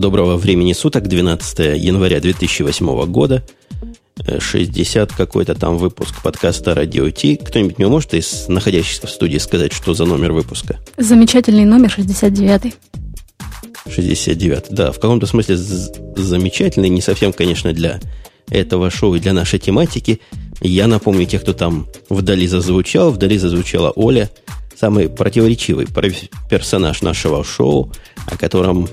Доброго времени суток, 12 января 2008 года, 60 какой-то там выпуск подкаста Радио Ти. Кто-нибудь мне может из находящихся в студии сказать, что за номер выпуска? Замечательный номер 69. 69, да, в каком-то смысле замечательный, не совсем, конечно, для этого шоу и для нашей тематики. Я напомню тех, кто там вдали зазвучал. Вдали зазвучала Оля, самый противоречивый персонаж нашего шоу, о котором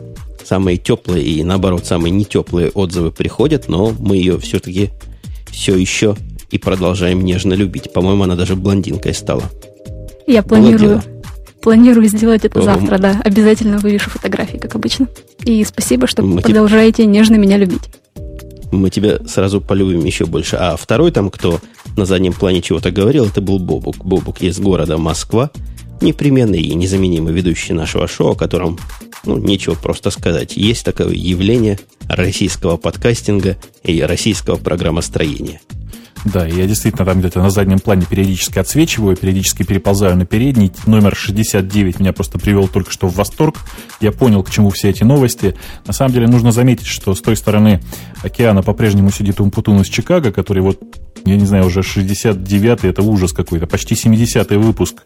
самые теплые и, наоборот, самые нетеплые отзывы приходят, но мы ее все-таки все еще и продолжаем нежно любить. По-моему, она даже блондинкой стала. Я планирую, планирую сделать это завтра, да. Обязательно вывешу фотографии, как обычно. И спасибо, что мы продолжаете тебе... нежно меня любить. Мы тебя сразу полюбим еще больше. А второй там, кто на заднем плане чего-то говорил, это был Бобук. Бобук из города Москва непременный и незаменимый ведущий нашего шоу, о котором, ну, нечего просто сказать. Есть такое явление российского подкастинга и российского программостроения. Да, я действительно там где-то на заднем плане периодически отсвечиваю, периодически переползаю на передний. Номер 69 меня просто привел только что в восторг. Я понял, к чему все эти новости. На самом деле нужно заметить, что с той стороны океана по-прежнему сидит Умпутун из Чикаго, который вот я не знаю, уже 69-й, это ужас какой-то, почти 70-й выпуск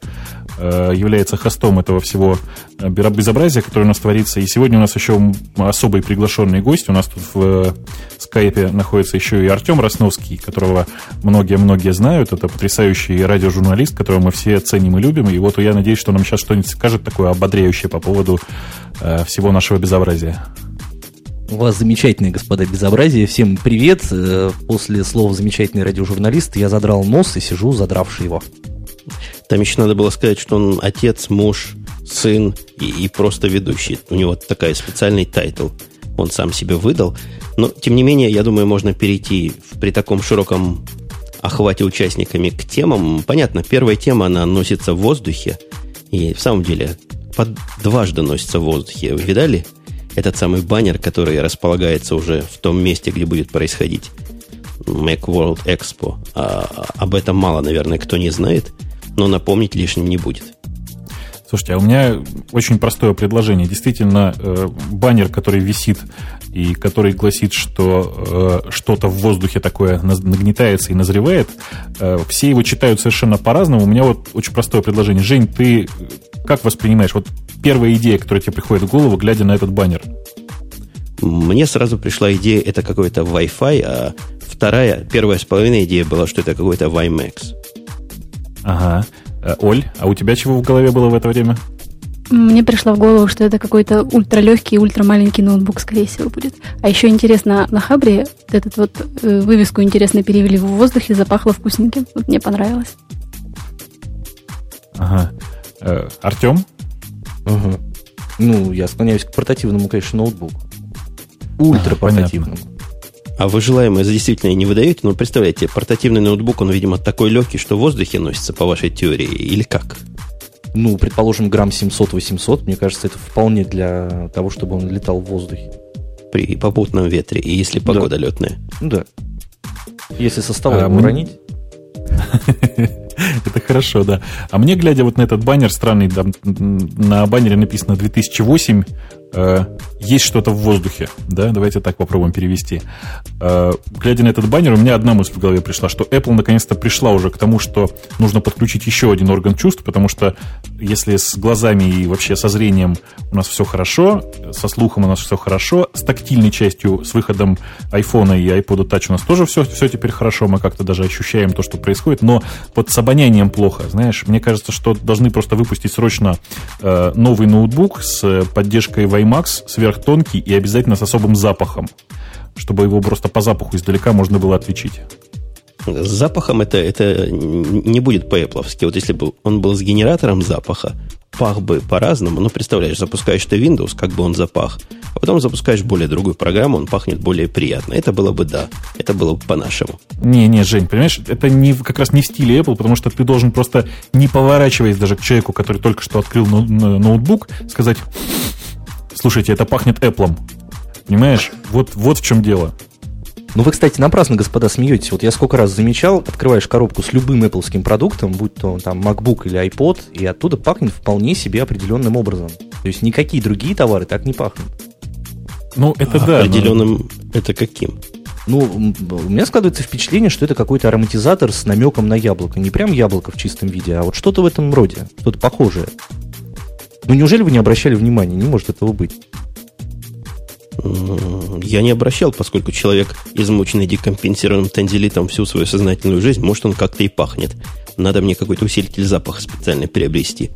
э, является хостом этого всего э, безобразия, которое у нас творится. И сегодня у нас еще особый приглашенный гость. У нас тут в э, скайпе находится еще и Артем Росновский, которого многие-многие знают. Это потрясающий радиожурналист, которого мы все ценим и любим. И вот я надеюсь, что нам сейчас что-нибудь скажет такое ободряющее по поводу э, всего нашего безобразия. У вас замечательные, господа, безобразие. Всем привет. Э, после слова «замечательный радиожурналист» я задрал нос и сижу, задравший его. Там еще надо было сказать, что он отец, муж, сын и, и просто ведущий. У него такая специальный title. Он сам себе выдал. Но, тем не менее, я думаю, можно перейти при таком широком охвате участниками к темам. Понятно, первая тема, она носится в воздухе. И в самом деле, под дважды носится в воздухе. Вы видали? этот самый баннер, который располагается уже в том месте, где будет происходить Macworld Expo. А, об этом мало, наверное, кто не знает, но напомнить лишним не будет. Слушайте, а у меня очень простое предложение. Действительно, э, баннер, который висит и который гласит, что э, что-то в воздухе такое нагнетается и назревает, э, все его читают совершенно по-разному. У меня вот очень простое предложение. Жень, ты как воспринимаешь? Вот первая идея, которая тебе приходит в голову, глядя на этот баннер? Мне сразу пришла идея, это какой-то Wi-Fi, а вторая, первая с половиной идея была, что это какой-то WiMAX. Ага. Э, Оль, а у тебя чего в голове было в это время? Мне пришло в голову, что это какой-то ультралегкий, ультрамаленький ноутбук, скорее всего, будет. А еще интересно, на Хабре этот вот э, вывеску интересно перевели в воздухе, запахло вкусненьким. Вот мне понравилось. Ага. Э, Артем? Угу. Ну, я склоняюсь к портативному, конечно, ноутбуку. Ультра портативному. А вы желаемое за действительно не выдаете, но представляете, портативный ноутбук, он, видимо, такой легкий, что в воздухе носится, по вашей теории, или как? Ну, предположим, грамм 700-800, мне кажется, это вполне для того, чтобы он летал в воздухе. При попутном ветре, и если погода да. летная. Да. Если со стола а, мы... уронить. Это хорошо, да. А мне, глядя вот на этот баннер странный, там, на баннере написано 2008, э, есть что-то в воздухе, да, давайте так попробуем перевести. Э, глядя на этот баннер, у меня одна мысль в голове пришла, что Apple наконец-то пришла уже к тому, что нужно подключить еще один орган чувств, потому что если с глазами и вообще со зрением у нас все хорошо, со слухом у нас все хорошо, с тактильной частью, с выходом iPhone и iPod Touch у нас тоже все, все теперь хорошо, мы как-то даже ощущаем то, что происходит, но под с обонянием плохо, знаешь, мне кажется, что должны просто выпустить срочно э, новый ноутбук с поддержкой WiMAX, сверхтонкий и обязательно с особым запахом, чтобы его просто по запаху издалека можно было отличить. С запахом это, это не будет по-эпловски. Вот если бы он был с генератором запаха, пах бы по-разному. Ну, представляешь, запускаешь ты Windows, как бы он запах, а потом запускаешь более другую программу, он пахнет более приятно. Это было бы да, это было бы по-нашему. Не-не, Жень, понимаешь, это не, как раз не в стиле Apple, потому что ты должен просто, не поворачиваясь даже к человеку, который только что открыл ноутбук, сказать, слушайте, это пахнет Apple. Понимаешь? Вот, вот в чем дело. Ну, вы, кстати, напрасно, господа, смеетесь. Вот я сколько раз замечал, открываешь коробку с любым Apple продуктом, будь то там MacBook или iPod, и оттуда пахнет вполне себе определенным образом. То есть никакие другие товары так не пахнут. Ну, это а да. Определенным но... это каким? Ну, у меня складывается впечатление, что это какой-то ароматизатор с намеком на яблоко. Не прям яблоко в чистом виде, а вот что-то в этом роде, что-то похожее. Ну, неужели вы не обращали внимания? Не может этого быть. Я не обращал, поскольку человек, измученный декомпенсированным танзелитом всю свою сознательную жизнь, может, он как-то и пахнет. Надо мне какой-то усилитель запаха специально приобрести.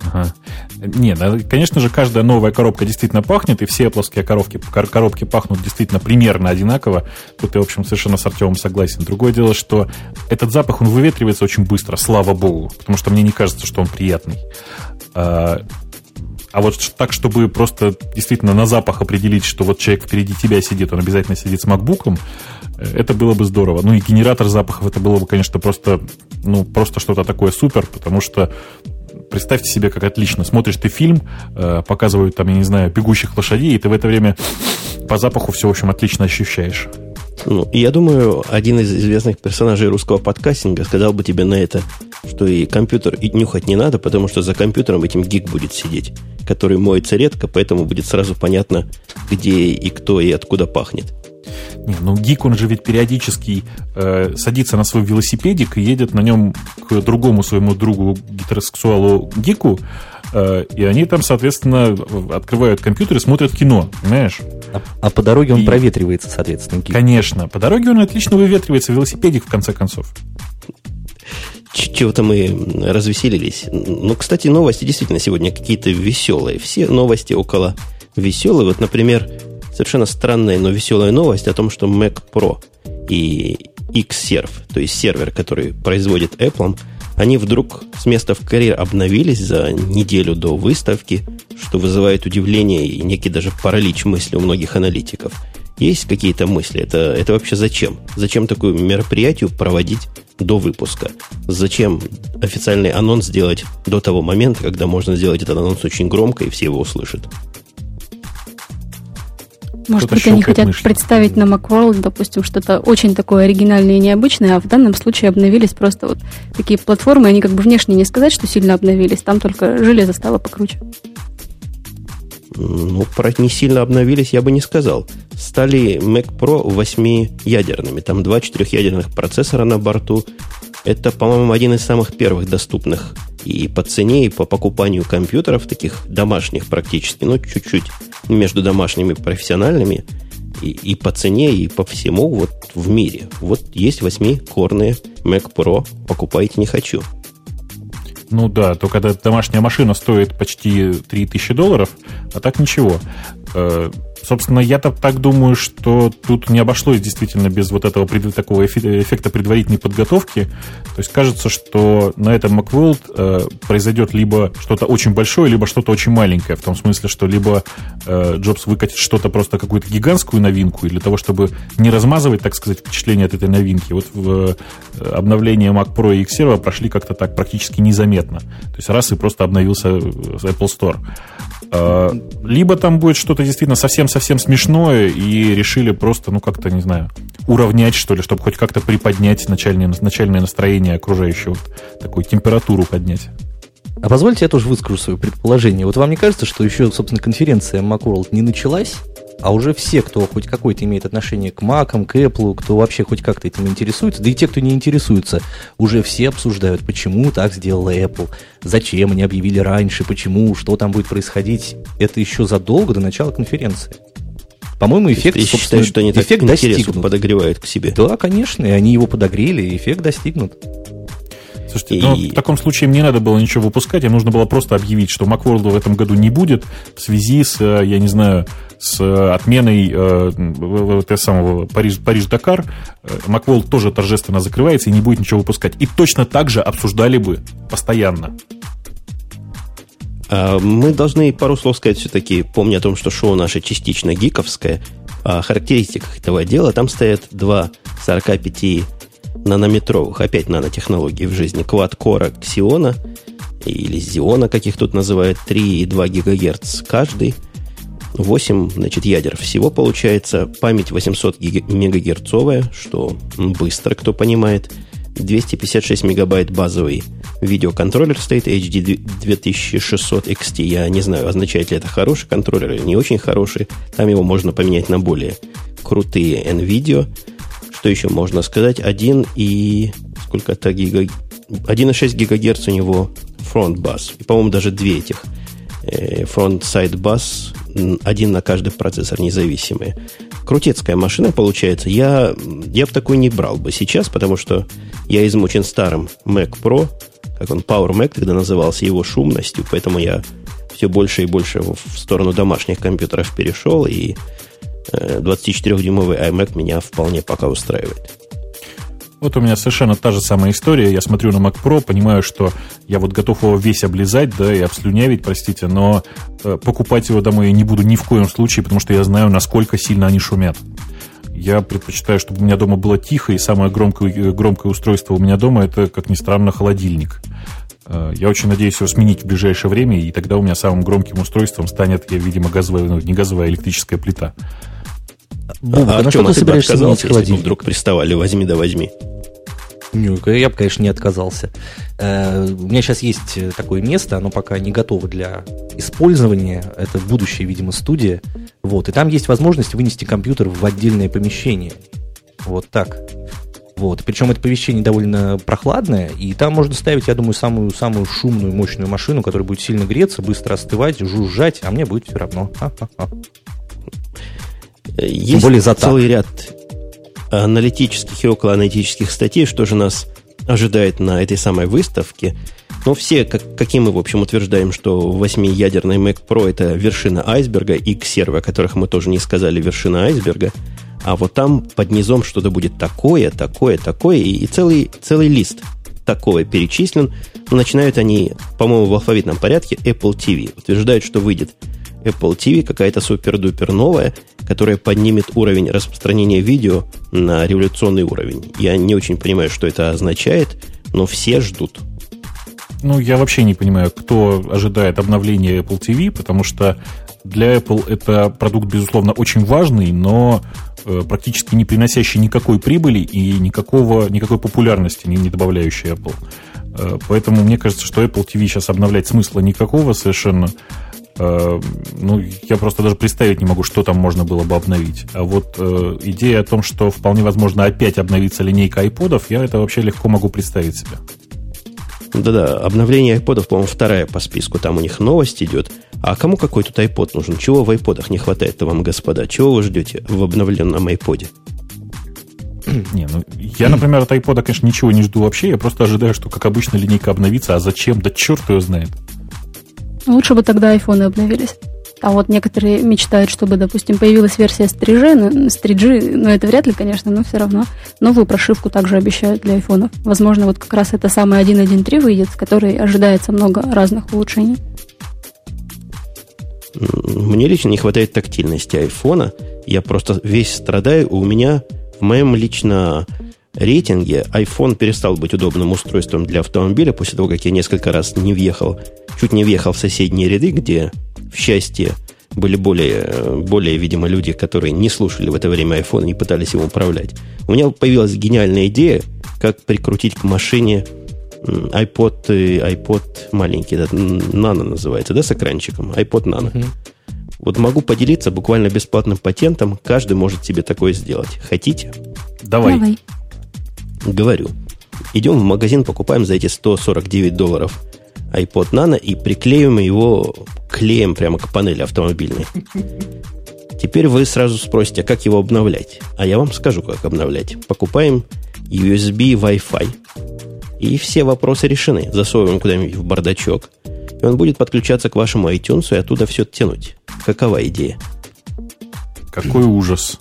Ага. Нет, конечно же, каждая новая коробка действительно пахнет, и все плоские коробки, коробки пахнут действительно примерно одинаково. Тут я, в общем, совершенно с Артемом согласен. Другое дело, что этот запах, он выветривается очень быстро, слава богу, потому что мне не кажется, что он приятный. А, вот так, чтобы просто действительно на запах определить, что вот человек впереди тебя сидит, он обязательно сидит с макбуком, э, это было бы здорово. Ну и генератор запахов, это было бы, конечно, просто, ну, просто что-то такое супер, потому что представьте себе, как отлично. Смотришь ты фильм, э, показывают там, я не знаю, бегущих лошадей, и ты в это время по запаху все, в общем, отлично ощущаешь. Ну, я думаю, один из известных персонажей русского подкастинга сказал бы тебе на это, что и компьютер и нюхать не надо, потому что за компьютером этим гик будет сидеть, который моется редко, поэтому будет сразу понятно, где и кто и откуда пахнет. Не, ну гик, он же ведь периодически э, садится на свой велосипедик и едет на нем к другому своему другу гетеросексуалу гику, э, и они там, соответственно, открывают компьютер и смотрят кино, понимаешь? А, а по дороге он и... проветривается, соответственно, гик. Конечно, по дороге он отлично выветривается, велосипедик, в конце концов. Чего-то мы развеселились. Ну, кстати, новости действительно сегодня какие-то веселые. Все новости около веселые. Вот, например, совершенно странная, но веселая новость о том, что Mac Pro и Xserve, то есть сервер, который производит Apple, они вдруг с места в карьер обновились за неделю до выставки, что вызывает удивление и некий даже паралич мысли у многих аналитиков. Есть какие-то мысли? Это, это вообще зачем? Зачем такое мероприятие проводить до выпуска? Зачем официальный анонс сделать до того момента, когда можно сделать этот анонс очень громко и все его услышат? Может быть, они хотят мышью. представить на Macworld, допустим, что-то очень такое оригинальное и необычное, а в данном случае обновились просто вот такие платформы, они как бы внешне не сказать, что сильно обновились, там только железо стало покруче. Ну, не сильно обновились, я бы не сказал. Стали Mac Pro 8-ядерными. Там два четырехъядерных процессора на борту. Это, по-моему, один из самых первых доступных и по цене, и по покупанию компьютеров, таких домашних практически, ну, чуть-чуть между домашними и профессиональными, и, и по цене, и по всему вот в мире. Вот есть восьмикорные Mac Pro, покупайте не хочу. Ну да, только когда домашняя машина стоит почти 3000 долларов, а так ничего. Собственно, я-то так думаю, что тут не обошлось действительно без вот этого такого эффекта предварительной подготовки. То есть кажется, что на этом Macworld э, произойдет либо что-то очень большое, либо что-то очень маленькое. В том смысле, что либо э, Джобс выкатит что-то просто какую-то гигантскую новинку, и для того, чтобы не размазывать, так сказать, впечатление от этой новинки. Вот в э, обновление Mac Pro и Xserve прошли как-то так практически незаметно. То есть раз и просто обновился э, Apple Store. Э, либо там будет что-то действительно совсем-совсем смешное, и решили просто, ну, как-то, не знаю, уравнять, что ли, чтобы хоть как-то приподнять начальное, начальное настроение окружающего, такую температуру поднять. А позвольте я тоже выскажу свое предположение. Вот вам не кажется, что еще, собственно, конференция Macworld не началась, а уже все, кто хоть какое-то имеет отношение к Mac, к Apple, кто вообще хоть как-то этим интересуется, да и те, кто не интересуется, уже все обсуждают, почему так сделала Apple, зачем они объявили раньше, почему, что там будет происходить. Это еще задолго до начала конференции. По-моему, эффект, Ты считаешь, что они эффект так достигнут. подогревают к себе? Да, конечно, и они его подогрели, и эффект достигнут. Слушайте, и... ну, в таком случае мне не надо было ничего выпускать, им нужно было просто объявить, что Macworld в этом году не будет в связи с, э, я не знаю, с э, отменой э, самого Париж, Париж-Дакар. Macworld э, тоже торжественно закрывается и не будет ничего выпускать. И точно так же обсуждали бы постоянно. А, мы должны пару слов сказать все-таки, помня о том, что шоу наше частично гиковское, о характеристиках этого дела. Там стоят два 45 нанометровых, опять нанотехнологий в жизни, квад-кора Ксиона или Зиона, как их тут называют, 3,2 ГГц каждый. 8 значит, ядер всего получается. Память 800 мегагерцовая, что быстро, кто понимает. 256 мегабайт базовый видеоконтроллер стоит HD 2600 XT. Я не знаю, означает ли это хороший контроллер или не очень хороший. Там его можно поменять на более крутые NVIDIA. Что еще можно сказать? 1 и... Сколько-то гига... 1,6 ГГц у него front bus. И, по-моему, даже две этих front-side э, bus. Один на каждый процессор независимые. Крутецкая машина получается. Я, я бы такой не брал бы сейчас, потому что я измучен старым Mac Pro, как он, Power Mac тогда назывался, его шумностью, поэтому я все больше и больше в сторону домашних компьютеров перешел, и 24-дюймовый iMac меня вполне пока устраивает. Вот у меня совершенно та же самая история. Я смотрю на Mac Pro, понимаю, что я вот готов его весь облизать, да, и обслюнявить, простите, но э, покупать его домой я не буду ни в коем случае, потому что я знаю, насколько сильно они шумят. Я предпочитаю, чтобы у меня дома было тихо, и самое громкое, э, громкое устройство у меня дома это, как ни странно, холодильник. Э, я очень надеюсь его сменить в ближайшее время, и тогда у меня самым громким устройством станет, я, видимо, газовая, ну, не газовая, а электрическая плита. Бубка, а, ну что ты собираешься отказался, если бы вдруг приставали, возьми да возьми. Ну, я бы, конечно, не отказался. Э, у меня сейчас есть такое место, оно пока не готово для использования. Это будущая, видимо, студия. Вот, и там есть возможность вынести компьютер в отдельное помещение. Вот так. Вот. Причем это помещение довольно прохладное, и там можно ставить, я думаю, самую, самую шумную, мощную машину, которая будет сильно греться, быстро остывать, жужжать, а мне будет все равно. Ха-ха-ха. Есть Тем более за целый ряд аналитических и околоаналитических статей, что же нас ожидает на этой самой выставке. Но все, как, каким мы, в общем, утверждаем, что 8-ядерный Mac Pro это вершина айсберга, и Xserve, о которых мы тоже не сказали, вершина айсберга. А вот там под низом что-то будет такое, такое, такое, и, и целый, целый лист такого перечислен. Но начинают они, по-моему, в алфавитном порядке Apple TV. Утверждают, что выйдет Apple TV какая-то супер-дупер новая, которая поднимет уровень распространения видео на революционный уровень. Я не очень понимаю, что это означает, но все ждут. Ну, я вообще не понимаю, кто ожидает обновления Apple TV, потому что для Apple это продукт, безусловно, очень важный, но э, практически не приносящий никакой прибыли и никакого, никакой популярности не, не добавляющий Apple. Э, поэтому мне кажется, что Apple TV сейчас обновлять смысла никакого совершенно. Э, ну, я просто даже представить не могу, что там можно было бы обновить. А вот э, идея о том, что вполне возможно опять обновится линейка айподов, я это вообще легко могу представить себе. Да-да, обновление айподов, по-моему, вторая по списку. Там у них новость идет. А кому какой тут айпод нужен? Чего в айподах не хватает-то вам, господа? Чего вы ждете в обновленном айподе? Не, ну, я, например, от айпода, конечно, ничего не жду вообще. Я просто ожидаю, что, как обычно, линейка обновится. А зачем? Да черт его знает. Лучше бы тогда айфоны обновились. А вот некоторые мечтают, чтобы, допустим, появилась версия с 3G, с 3G, ну это вряд ли, конечно, но все равно. Новую прошивку также обещают для айфонов. Возможно, вот как раз это самый 1.1.3 выйдет, в которой ожидается много разных улучшений. Мне лично не хватает тактильности айфона. Я просто весь страдаю. У меня в моем лично рейтинге iPhone перестал быть удобным устройством для автомобиля после того, как я несколько раз не въехал чуть не въехал в соседние ряды, где, в счастье, были более, более, видимо, люди, которые не слушали в это время iPhone и не пытались его управлять. У меня появилась гениальная идея, как прикрутить к машине iPod, iPod маленький, да, Nano называется, да, с экранчиком? iPod Nano. Uh-huh. Вот могу поделиться буквально бесплатным патентом. Каждый может себе такое сделать. Хотите? Давай. Давай. Говорю. Идем в магазин, покупаем за эти 149 долларов iPod Nano и приклеим его клеем прямо к панели автомобильной. Теперь вы сразу спросите, а как его обновлять? А я вам скажу, как обновлять. Покупаем USB Wi-Fi. И все вопросы решены. Засовываем куда-нибудь в бардачок. И он будет подключаться к вашему iTunes и оттуда все тянуть. Какова идея? Какой ужас.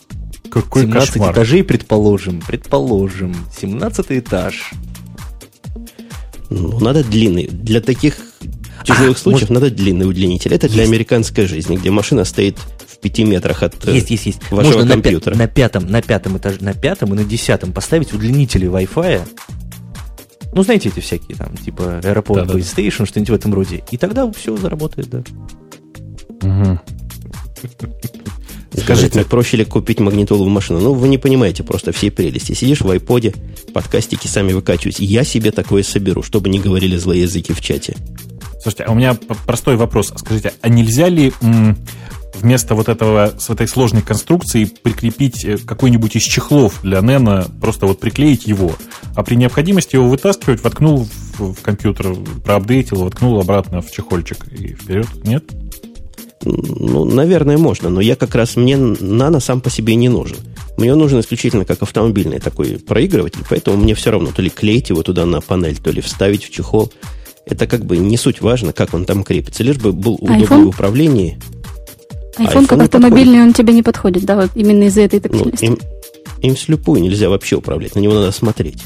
Какой 17 кошмар. этажей, предположим. Предположим. 17 этаж. Ну, надо длинный. Для таких тяжелых а, случаев может... надо длинный удлинитель. Это есть. для американской жизни, где машина стоит в пяти метрах от есть, есть, есть. вашего Можно компьютера. На, пятом, на пятом этаже, на пятом и на десятом поставить удлинители Wi-Fi. Ну, знаете, эти всякие там, типа Airport да, Base да. Station, что-нибудь в этом роде. И тогда все заработает, да. Угу. Скажите, мне проще ли купить магнитолу в машину? Ну, вы не понимаете просто все прелести. Сидишь в айподе, подкастики сами выкачивать. Я себе такое соберу, чтобы не говорили злые языки в чате. Слушайте, а у меня простой вопрос. Скажите, а нельзя ли вместо вот этого, с этой сложной конструкции прикрепить э, какой-нибудь из чехлов для Нена, просто вот приклеить его, а при необходимости его вытаскивать, воткнул в, в компьютер, проапдейтил, воткнул обратно в чехольчик и вперед? Нет? Ну, наверное, можно, но я как раз, мне нано сам по себе не нужен. Мне нужен исключительно как автомобильный такой проигрыватель, поэтому мне все равно то ли клеить его туда на панель, то ли вставить в чехол. Это как бы не суть важно, как он там крепится, лишь бы был удобный iPhone? в управлении. iPhone, как автомобильный, он тебе не подходит, да, вот именно из-за этой Ну, тактильности. им, им слепую нельзя вообще управлять, на него надо смотреть.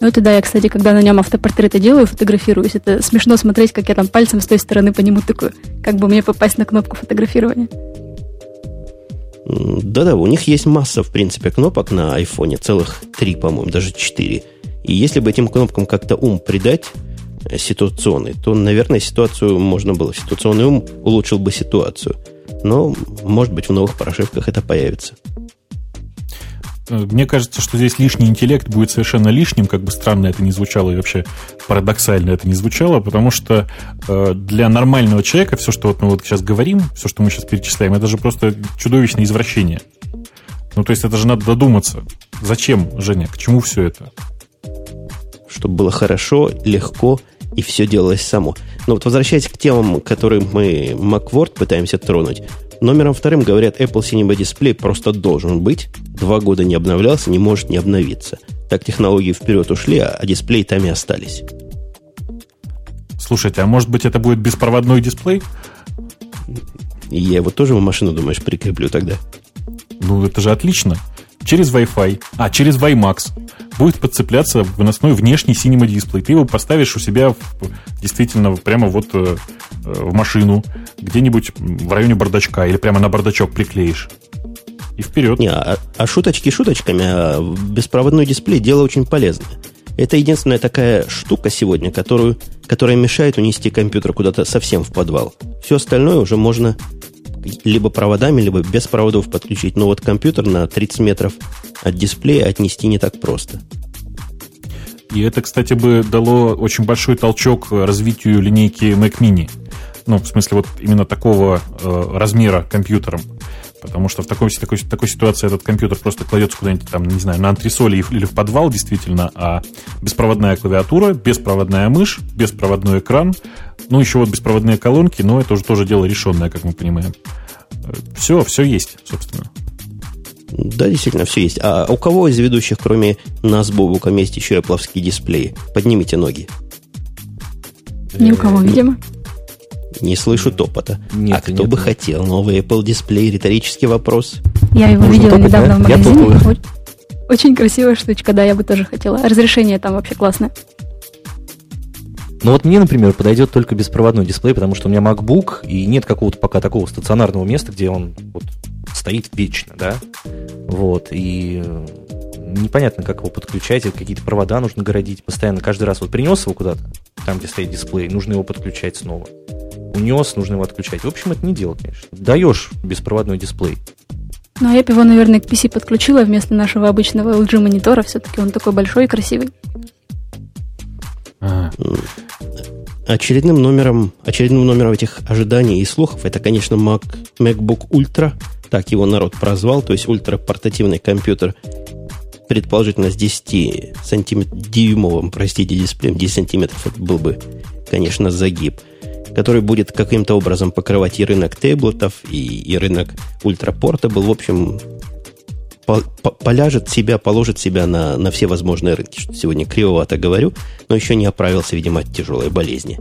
Ну, это да, я, кстати, когда на нем автопортреты делаю, фотографируюсь, это смешно смотреть, как я там пальцем с той стороны по нему тыкаю, как бы мне попасть на кнопку фотографирования. Да-да, у них есть масса, в принципе, кнопок на айфоне, целых три, по-моему, даже четыре. И если бы этим кнопкам как-то ум придать э, ситуационный, то, наверное, ситуацию можно было. Ситуационный ум улучшил бы ситуацию. Но, может быть, в новых прошивках это появится. Мне кажется, что здесь лишний интеллект будет совершенно лишним, как бы странно это ни звучало и вообще парадоксально это не звучало, потому что э, для нормального человека все, что вот мы вот сейчас говорим, все, что мы сейчас перечисляем, это же просто чудовищное извращение. Ну, то есть это же надо додуматься. Зачем, Женя, к чему все это? Чтобы было хорошо, легко и все делалось само. Но вот возвращаясь к темам, которые мы Macworld пытаемся тронуть, номером вторым говорят, Apple Cinema Display просто должен быть. Два года не обновлялся, не может не обновиться. Так технологии вперед ушли, а дисплей там и остались. Слушайте, а может быть это будет беспроводной дисплей? Я его тоже в машину, думаешь, прикреплю тогда? Ну, это же отлично. Через Wi-Fi, а, через WiMAX будет подцепляться выносной внешний Cinema дисплей. Ты его поставишь у себя в- действительно прямо вот э, э, в машину, где-нибудь в районе бардачка или прямо на бардачок приклеишь. И вперед. Не, а, а шуточки шуточками, а беспроводной дисплей дело очень полезное. Это единственная такая штука сегодня, которую, которая мешает унести компьютер куда-то совсем в подвал. Все остальное уже можно либо проводами, либо без проводов подключить. Но вот компьютер на 30 метров от дисплея отнести не так просто. И это, кстати, бы дало очень большой толчок развитию линейки Mac Mini. Ну, в смысле, вот именно такого э, размера компьютером. Потому что в такой, такой, такой ситуации этот компьютер просто кладется куда-нибудь там, не знаю, на антресоли или в подвал, действительно, а беспроводная клавиатура, беспроводная мышь, беспроводной экран, ну, еще вот беспроводные колонки, но это уже тоже дело решенное, как мы понимаем. Все, все есть, собственно. Да, действительно, все есть. А у кого из ведущих, кроме нас, Бобука, есть еще Apple дисплеи? Поднимите ноги. Ни у кого, видимо. Не слышу топота. Нет, а кто нет, бы нет. хотел новый Apple дисплей? Риторический вопрос. Я его Нужен видела топать, недавно да? в Я магазине. топаю. Очень- красивая штучка, да, я бы тоже хотела. Разрешение там вообще классное. Ну вот мне, например, подойдет только беспроводной дисплей, потому что у меня MacBook, и нет какого-то пока такого стационарного места, где он вот стоит вечно, да? Вот, и э, непонятно, как его подключать, какие-то провода нужно городить. Постоянно каждый раз вот принес его куда-то, там, где стоит дисплей, нужно его подключать снова. Унес, нужно его отключать. В общем, это не дело, конечно. Даешь беспроводной дисплей. Ну, а я бы его, наверное, к PC подключила вместо нашего обычного LG монитора. Все-таки он такой большой и красивый. А, Очередным номером, очередным номером этих ожиданий и слухов это, конечно, Mac, MacBook Ultra. Так его народ прозвал, то есть ультрапортативный компьютер, предположительно с 10 сантиметров, дюймовым, простите, дисплеем, 10 сантиметров, это был бы, конечно, загиб, который будет каким-то образом покрывать и рынок таблетов, и, и рынок ультрапортабл. В общем, по- по- поляжет себя, положит себя на, на все возможные рынки. Что сегодня кривовато говорю, но еще не оправился, видимо, от тяжелой болезни.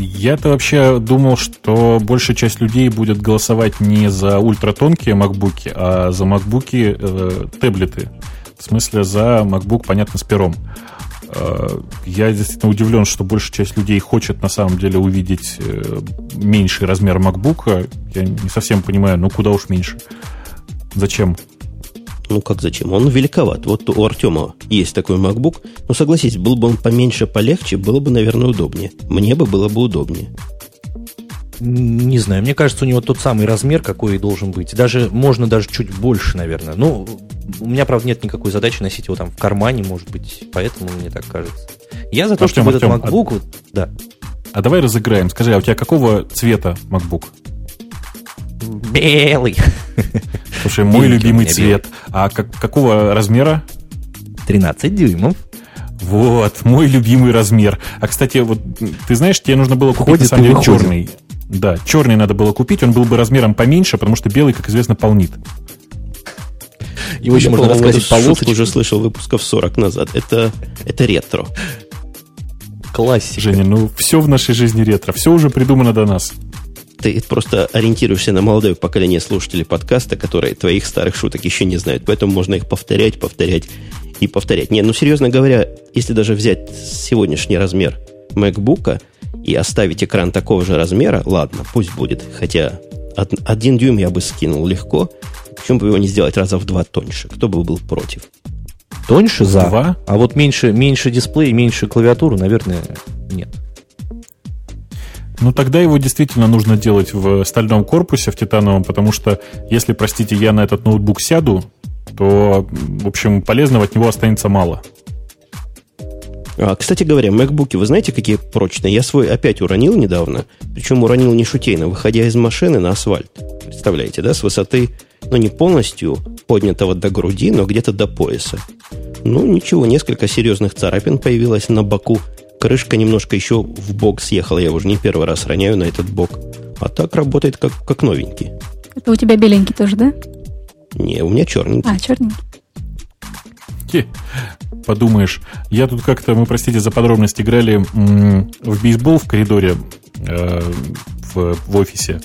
Я-то вообще думал, что большая часть людей будет голосовать не за ультратонкие макбуки, а за макбуки э, таблеты. В смысле, за MacBook, понятно, с пером. Я действительно удивлен, что большая часть людей хочет на самом деле увидеть э, меньший размер MacBook. Я не совсем понимаю, ну куда уж меньше. Зачем? Ну, как зачем? Он великоват. Вот у Артема есть такой MacBook. Но согласись, был бы он поменьше, полегче, было бы, наверное, удобнее. Мне бы было бы удобнее. Не знаю, мне кажется, у него тот самый размер, какой и должен быть. Даже можно даже чуть больше, наверное. Ну, у меня, правда, нет никакой задачи носить его там в кармане, может быть, поэтому мне так кажется. Я за то, Артем, чтобы этот Артем, MacBook... вот, да. А давай разыграем. Скажи, а у тебя какого цвета MacBook? Белый. Слушай, мой у любимый цвет. А как, какого размера? 13 дюймов. Вот, мой любимый размер. А, кстати, вот ты знаешь, тебе нужно было купить Ходит на самом деле выходит. черный. Да, черный надо было купить, он был бы размером поменьше, потому что белый, как известно, полнит. Его еще можно раскрасить шутку полосочкой. уже слышал выпусков 40 назад. Это, это ретро. Классика. Женя, ну все в нашей жизни ретро, все уже придумано до нас. Ты просто ориентируешься на молодое поколение слушателей подкаста, которые твоих старых шуток еще не знают. Поэтому можно их повторять, повторять и повторять. Не, ну серьезно говоря, если даже взять сегодняшний размер MacBook и оставить экран такого же размера, ладно, пусть будет. Хотя од- один дюйм я бы скинул легко. Почему бы его не сделать раза в два тоньше? Кто бы был против? Тоньше за. Два? А вот меньше, меньше дисплей, меньше клавиатуру, наверное, нет. Ну, тогда его действительно нужно делать в стальном корпусе, в титановом, потому что, если, простите, я на этот ноутбук сяду, то, в общем, полезного от него останется мало. А, кстати говоря, MacBook, вы знаете, какие прочные? Я свой опять уронил недавно. Причем уронил не шутейно, выходя из машины на асфальт. Представляете, да? С высоты, ну, не полностью поднятого до груди, но где-то до пояса. Ну, ничего, несколько серьезных царапин появилось на боку. Крышка немножко еще в бок съехала. Я уже не первый раз роняю на этот бок. А так работает как, как новенький. Это у тебя беленький тоже, да? Не, у меня черненький. А, черненький. Хе, подумаешь, я тут как-то, мы, простите за подробность, играли в бейсбол в коридоре э, в, в офисе.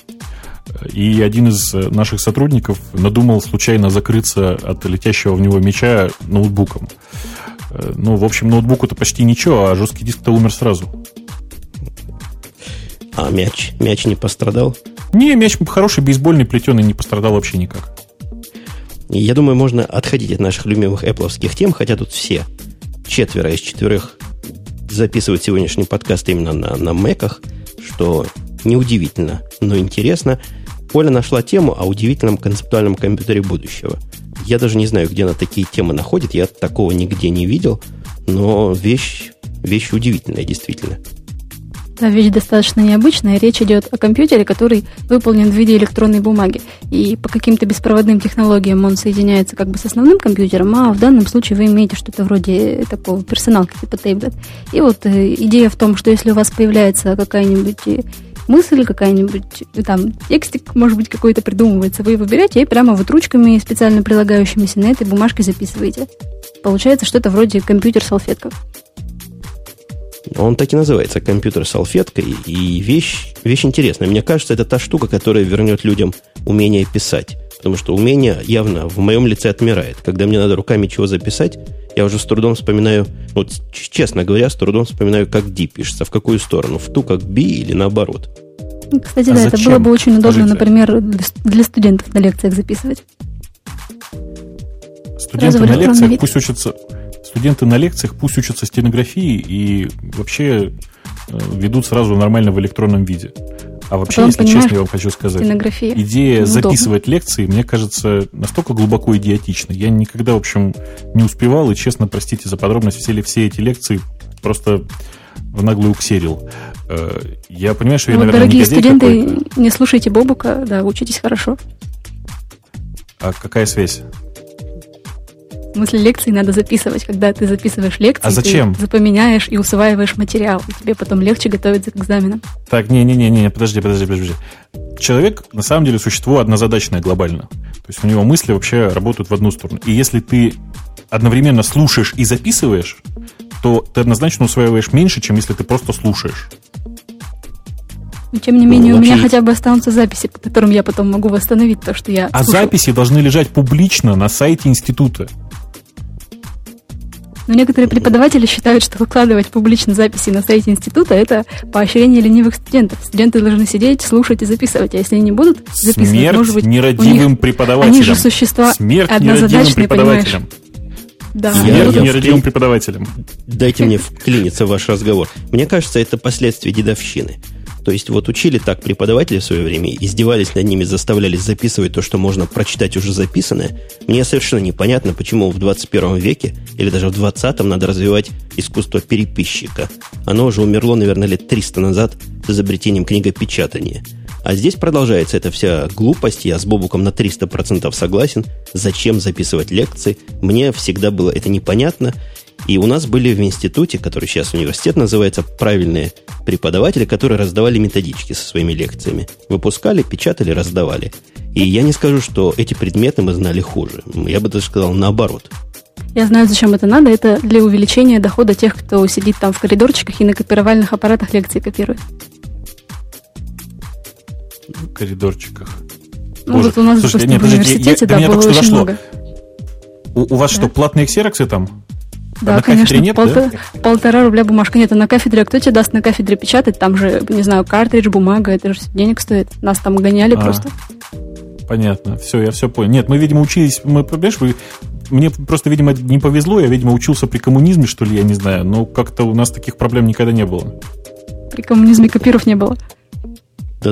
И один из наших сотрудников надумал случайно закрыться от летящего в него мяча ноутбуком. Э, Ну, в общем, ноутбуку-то почти ничего, а жесткий диск-то умер сразу. А мяч? Мяч не пострадал? Не, мяч хороший, бейсбольный, плетеный, не пострадал вообще никак. Я думаю, можно отходить от наших любимых Apple тем, хотя тут все, четверо из четверых, записывают сегодняшний подкаст именно на, на Мэках, что неудивительно, но интересно. Оля нашла тему о удивительном концептуальном компьютере будущего. Я даже не знаю, где она такие темы находит, я такого нигде не видел, но вещь, вещь удивительная, действительно. Да, вещь достаточно необычная. Речь идет о компьютере, который выполнен в виде электронной бумаги. И по каким-то беспроводным технологиям он соединяется как бы с основным компьютером, а в данном случае вы имеете что-то вроде такого персоналки типа таблет. И вот э, идея в том, что если у вас появляется какая-нибудь э, мысль, какая-нибудь э, там текстик, может быть, какой-то придумывается, вы его берете и прямо вот ручками специально прилагающимися на этой бумажке записываете. Получается что-то вроде компьютер-салфетка. Он так и называется, компьютер салфеткой, и вещь, вещь интересная. Мне кажется, это та штука, которая вернет людям умение писать. Потому что умение явно в моем лице отмирает. Когда мне надо руками чего записать, я уже с трудом вспоминаю, вот честно говоря, с трудом вспоминаю, как D пишется, в какую сторону, в ту как B или наоборот. Ну, Кстати, А да, это зачем? было бы очень удобно, Скажите. например, для ст- для студентов на лекциях записывать. Студенты в на лекциях пусть учатся, студенты на лекциях пусть учатся стенографии и вообще э, ведут сразу нормально в электронном виде. А вообще, Потом, если честно, я вам хочу сказать, идея Неудобно. записывать лекции, мне кажется, настолько глубоко идиотична. Я никогда, в общем, не успевал, и, честно, простите за подробность, все, все эти лекции просто в наглую уксерил. Э, Я понимаю, что я, Ну вот, наверное, дорогие студенты, какой-то. не слушайте Бобука, да, учитесь хорошо. А какая связь? В смысле, лекции надо записывать. Когда ты записываешь лекции, А зачем? ты запоминаешь и усваиваешь материал, и тебе потом легче готовиться к экзаменам. Так, не-не-не, подожди, подожди, подожди. Человек, на самом деле, существо однозадачное глобально. То есть у него мысли вообще работают в одну сторону. И если ты одновременно слушаешь и записываешь, то ты однозначно усваиваешь меньше, чем если ты просто слушаешь. Но, тем не менее, Ну, у меня хотя бы останутся записи, по которым я потом могу восстановить то, что я А слушала. записи должны лежать публично на сайте института. Но некоторые преподаватели считают, что выкладывать публично записи на сайте института – это поощрение ленивых студентов. Студенты должны сидеть, слушать и записывать, а если они не будут записывать, Смерть может быть, нерадивым них- преподавателям. Они же существа Смерть нерадивым понимаешь? преподавателям. Да, Я- Смерть я нерадивым преподавателям. Дайте мне вклиниться в ваш разговор. Мне кажется, это последствия дедовщины. То есть вот учили так преподаватели в свое время, издевались над ними, заставляли записывать то, что можно прочитать уже записанное. Мне совершенно непонятно, почему в 21 веке или даже в 20-м надо развивать искусство переписчика. Оно уже умерло, наверное, лет 300 назад с изобретением книгопечатания. А здесь продолжается эта вся глупость. Я с Бобуком на 300% согласен. Зачем записывать лекции? Мне всегда было это непонятно. И у нас были в институте, который сейчас университет называется, правильные преподаватели, которые раздавали методички со своими лекциями. Выпускали, печатали, раздавали. И я не скажу, что эти предметы мы знали хуже. Я бы даже сказал наоборот. Я знаю, зачем это надо. Это для увеличения дохода тех, кто сидит там в коридорчиках и на копировальных аппаратах лекции копирует. В коридорчиках. Ну, Боже. вот у нас, Слушайте, допустим, нет, в университете, я, да, было очень дошло. много. У, у вас да. что, платные ксероксы там? Да, а конечно, нет, полтора, да? полтора рубля бумажка. Нет, а на кафедре, а кто тебе даст на кафедре печатать? Там же, не знаю, картридж, бумага, это же денег стоит. Нас там гоняли а, просто. Понятно, все, я все понял. Нет, мы, видимо, учились, мы, понимаешь, вы, мне просто, видимо, не повезло, я, видимо, учился при коммунизме, что ли, я не знаю, но как-то у нас таких проблем никогда не было. При коммунизме копиров не было.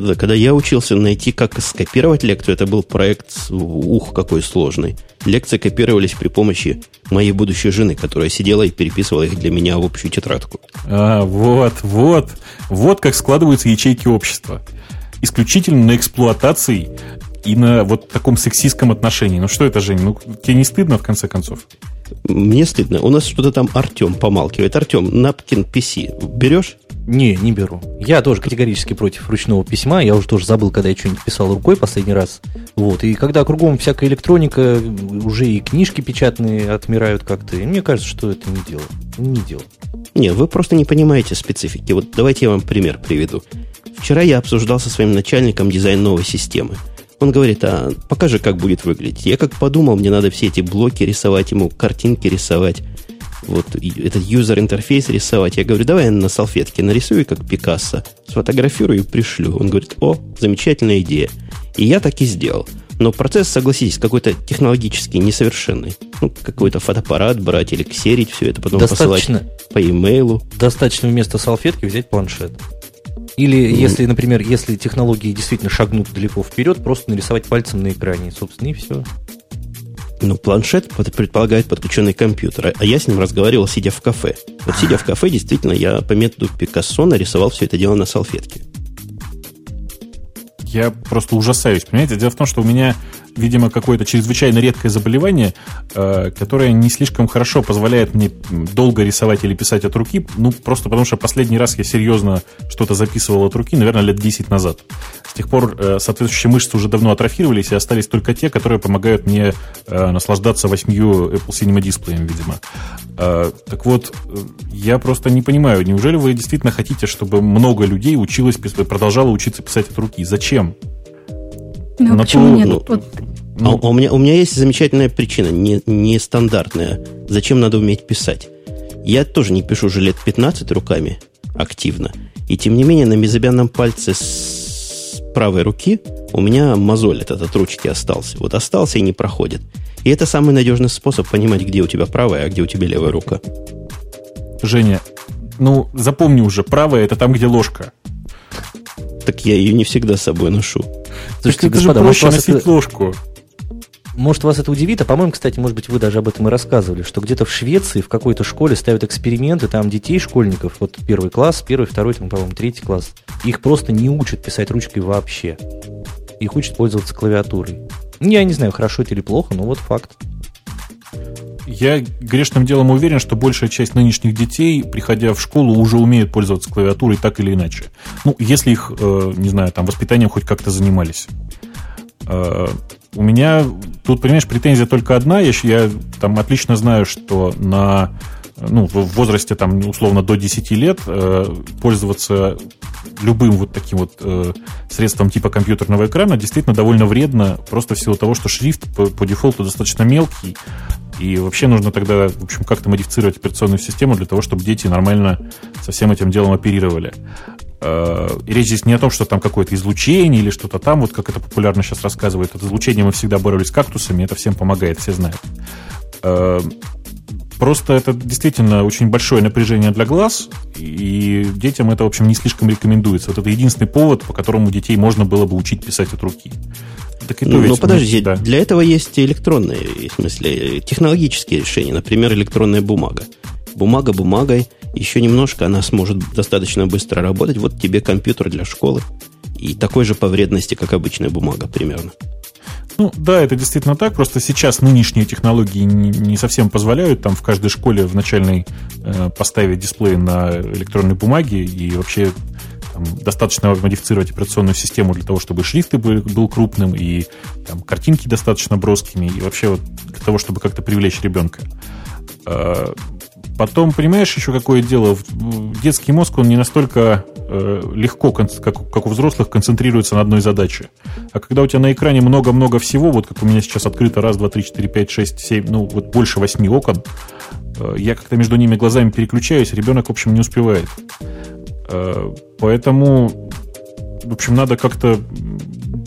Да-да, когда я учился найти, как скопировать лекцию, это был проект, ух, какой сложный. Лекции копировались при помощи моей будущей жены, которая сидела и переписывала их для меня в общую тетрадку. А, вот, вот, вот как складываются ячейки общества. Исключительно на эксплуатации и на вот таком сексистском отношении. Ну что это, Жень, ну тебе не стыдно в конце концов? Мне стыдно. У нас что-то там Артем помалкивает. Артем, напкин PC берешь? Не, не беру. Я тоже категорически против ручного письма. Я уже тоже забыл, когда я что-нибудь писал рукой последний раз. Вот. И когда кругом всякая электроника, уже и книжки печатные отмирают как-то. И мне кажется, что это не дело. Не дело. Не, вы просто не понимаете специфики. Вот давайте я вам пример приведу. Вчера я обсуждал со своим начальником дизайн новой системы. Он говорит, а покажи, как будет выглядеть. Я как подумал, мне надо все эти блоки рисовать, ему картинки рисовать вот этот юзер интерфейс рисовать. Я говорю, давай я на салфетке нарисую, как Пикассо, сфотографирую и пришлю. Он говорит, о, замечательная идея. И я так и сделал. Но процесс, согласитесь, какой-то технологически несовершенный. Ну, какой-то фотоаппарат брать или ксерить все это, потом Достаточно. посылать по имейлу. Достаточно вместо салфетки взять планшет. Или, mm. если, например, если технологии действительно шагнут далеко вперед, просто нарисовать пальцем на экране, собственно, и все. Ну, планшет предполагает подключенный компьютер, а я с ним разговаривал, сидя в кафе. Вот сидя в кафе, действительно, я по методу Пикассо нарисовал все это дело на салфетке. Я просто ужасаюсь, понимаете? Дело в том, что у меня видимо, какое-то чрезвычайно редкое заболевание, э, которое не слишком хорошо позволяет мне долго рисовать или писать от руки, ну, просто потому что последний раз я серьезно что-то записывал от руки, наверное, лет 10 назад. С тех пор э, соответствующие мышцы уже давно атрофировались, и остались только те, которые помогают мне э, наслаждаться восьмью Apple Cinema дисплеем, видимо. Так вот, я просто не понимаю, неужели вы действительно хотите, чтобы много людей училось, продолжало учиться писать от руки? Зачем? Ну, на почему ту, нет? Ну, вот. ну, а у, меня, у меня есть замечательная причина, не, нестандартная. Зачем надо уметь писать? Я тоже не пишу уже лет 15 руками активно. И тем не менее на мезобянном пальце с правой руки у меня мозоль этот от ручки остался. Вот остался и не проходит. И это самый надежный способ понимать, где у тебя правая, а где у тебя левая рука. Женя, ну запомни уже, правая это там, где ложка. Так я ее не всегда с собой ношу. Слушайте, это господа, же проще может, носить это... ложку. Может, вас это удивит, а, по-моему, кстати, может быть, вы даже об этом и рассказывали, что где-то в Швеции в какой-то школе ставят эксперименты, там детей, школьников, вот первый класс, первый, второй, там, по-моему, третий класс, их просто не учат писать ручкой вообще. Их учат пользоваться клавиатурой. Я не знаю, хорошо это или плохо, но вот факт. Я грешным делом уверен, что большая часть нынешних детей, приходя в школу, уже умеют пользоваться клавиатурой так или иначе. Ну, если их, э, не знаю, там, воспитанием хоть как-то занимались. Э, у меня тут, понимаешь, претензия только одна. Я, я там отлично знаю, что на ну, в возрасте там условно до 10 лет э, пользоваться любым вот таким вот э, средством типа компьютерного экрана действительно довольно вредно, просто в силу того, что шрифт по, по дефолту достаточно мелкий, и вообще нужно тогда, в общем, как-то модифицировать операционную систему для того, чтобы дети нормально со всем этим делом оперировали. Э, и речь здесь не о том, что там какое-то излучение или что-то там, вот как это популярно сейчас рассказывают. От излучения мы всегда боролись с кактусами, это всем помогает, все знают. Э, Просто это действительно очень большое напряжение для глаз, и детям это, в общем, не слишком рекомендуется. Вот это единственный повод, по которому детей можно было бы учить писать от руки. Так и то ну, подожди, да. для этого есть электронные, в смысле, технологические решения, например, электронная бумага. Бумага бумагой, еще немножко она сможет достаточно быстро работать. Вот тебе компьютер для школы. И такой же по вредности, как обычная бумага примерно. Ну, да, это действительно так. Просто сейчас нынешние технологии не, не совсем позволяют там в каждой школе в начальной э, поставить дисплей на электронной бумаге и вообще там, достаточно модифицировать операционную систему для того, чтобы шрифты был, был крупным и там, картинки достаточно броскими и вообще вот для того, чтобы как-то привлечь ребенка. Э, Потом, понимаешь, еще какое дело, детский мозг, он не настолько э, легко, как, как у взрослых, концентрируется на одной задаче. А когда у тебя на экране много-много всего, вот как у меня сейчас открыто раз, два, три, четыре, пять, шесть, семь, ну вот больше восьми окон, э, я как-то между ними глазами переключаюсь, ребенок, в общем, не успевает. Э, поэтому, в общем, надо как-то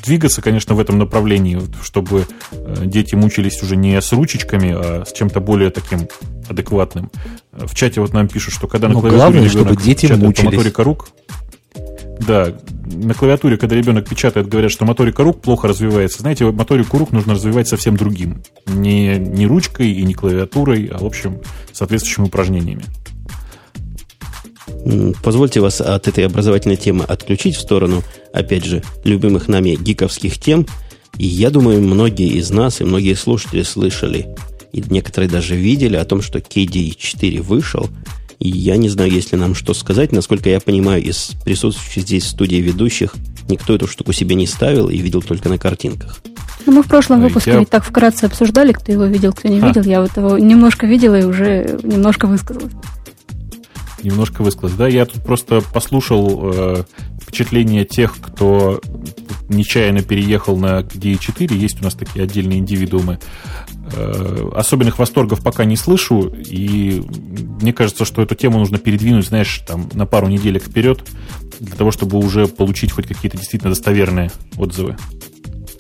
двигаться, конечно, в этом направлении, чтобы э, дети мучились уже не с ручечками, а с чем-то более таким адекватным. В чате вот нам пишут, что когда на Но клавиатуре главное, чтобы дети мучились. моторика рук, да, на клавиатуре, когда ребенок печатает, говорят, что моторика рук плохо развивается. Знаете, моторику рук нужно развивать совсем другим. Не, не ручкой и не клавиатурой, а, в общем, соответствующими упражнениями. Позвольте вас от этой образовательной темы отключить в сторону, опять же, любимых нами гиковских тем. И я думаю, многие из нас и многие слушатели слышали, и некоторые даже видели о том, что KDE 4 вышел. И я не знаю, есть ли нам что сказать. Насколько я понимаю, из присутствующих здесь в студии ведущих никто эту штуку себе не ставил и видел только на картинках. Ну, мы в прошлом выпуске я... ведь так вкратце обсуждали, кто его видел, кто не а. видел. Я вот его немножко видела и уже немножко высказалась немножко высказать. Да, я тут просто послушал э, впечатления тех, кто нечаянно переехал на DE4. Есть у нас такие отдельные индивидуумы. Э, особенных восторгов пока не слышу, и мне кажется, что эту тему нужно передвинуть, знаешь, там на пару неделек вперед, для того, чтобы уже получить хоть какие-то действительно достоверные отзывы.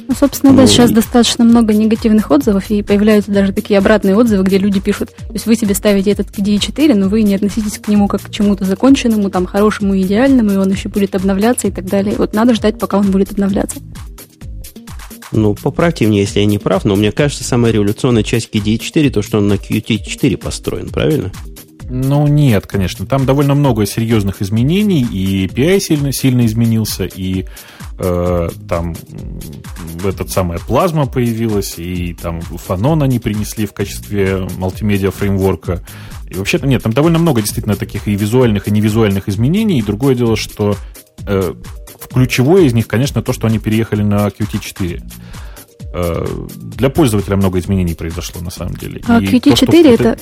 Ну, собственно, да, сейчас достаточно много негативных отзывов, и появляются даже такие обратные отзывы, где люди пишут, то есть вы себе ставите этот KDE 4, но вы не относитесь к нему как к чему-то законченному, там, хорошему и идеальному, и он еще будет обновляться и так далее. Вот надо ждать, пока он будет обновляться. Ну, поправьте мне, если я не прав, но мне кажется, самая революционная часть KDE 4 то, что он на Qt 4 построен, правильно? Ну, нет, конечно. Там довольно много серьезных изменений, и API сильно, сильно изменился, и э, там этот самая плазма появилась, и там фанон они принесли в качестве мультимедиа фреймворка. И вообще-то нет, там довольно много действительно таких и визуальных, и невизуальных изменений. И другое дело, что э, ключевое из них, конечно, то, что они переехали на Qt4 э, для пользователя много изменений произошло на самом деле. А и Qt4 то, это, это,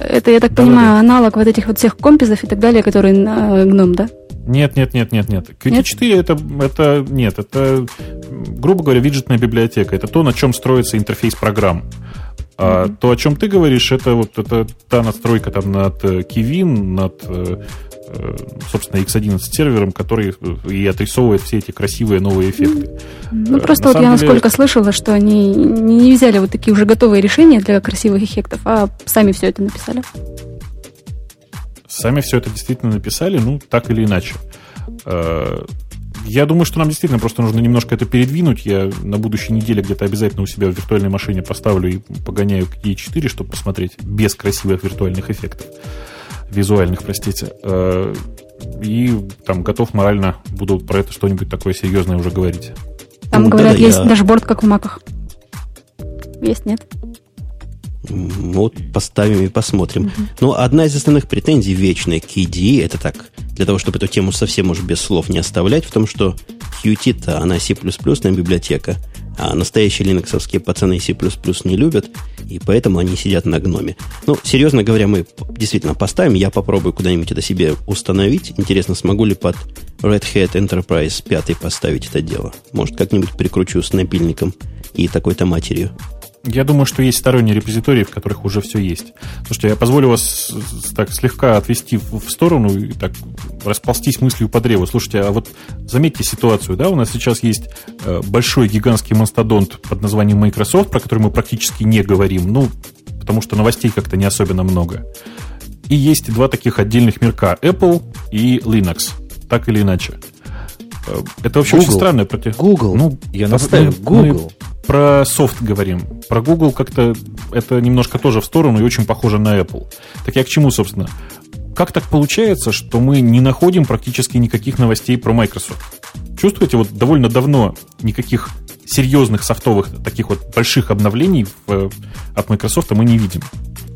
я так да, понимаю, да, аналог вот этих вот всех компизов и так далее, которые на GNOME, да? Нет, нет, нет, нет, нет. Qt4 это, это нет, это, грубо говоря, виджетная библиотека. Это то, на чем строится интерфейс программ. А mm-hmm. то, о чем ты говоришь, это вот это та настройка там над Kivin, над э, э, собственно, X11 сервером, который и отрисовывает все эти красивые новые эффекты. Ну, э, просто на вот я деле... насколько слышала, что они не взяли вот такие уже готовые решения для красивых эффектов, а сами все это написали сами все это действительно написали, ну, так или иначе. Я думаю, что нам действительно просто нужно немножко это передвинуть. Я на будущей неделе где-то обязательно у себя в виртуальной машине поставлю и погоняю к E4, чтобы посмотреть без красивых виртуальных эффектов. Визуальных, простите. Э, и там готов морально буду про это что-нибудь такое серьезное уже говорить. Там, ну, говорят, да, есть я... дашборд, как в маках. Есть, нет? Вот поставим и посмотрим. Mm-hmm. Но одна из основных претензий вечной к KDE, это так, для того, чтобы эту тему совсем уж без слов не оставлять, в том, что Qt-то, она C++ библиотека, а настоящие линоксовские пацаны C++ не любят, и поэтому они сидят на гноме. Ну, серьезно говоря, мы действительно поставим, я попробую куда-нибудь это себе установить. Интересно, смогу ли под Red Hat Enterprise 5 поставить это дело. Может, как-нибудь прикручу с напильником и такой-то матерью. Я думаю, что есть сторонние репозитории, в которых уже все есть. Слушайте, я позволю вас так слегка отвести в сторону и так расползтись мыслью по древу. Слушайте, а вот заметьте ситуацию, да, у нас сейчас есть э, большой гигантский мастодонт под названием Microsoft, про который мы практически не говорим, ну, потому что новостей как-то не особенно много. И есть два таких отдельных мирка, Apple и Linux, так или иначе. Э, это вообще Google. очень странно. Против... Google. Ну, я настаиваю. Ну, Google. Мы про софт говорим. Про Google как-то это немножко тоже в сторону и очень похоже на Apple. Так я к чему, собственно? Как так получается, что мы не находим практически никаких новостей про Microsoft? Чувствуете, вот довольно давно никаких серьезных софтовых, таких вот больших обновлений в, от Microsoft мы не видим.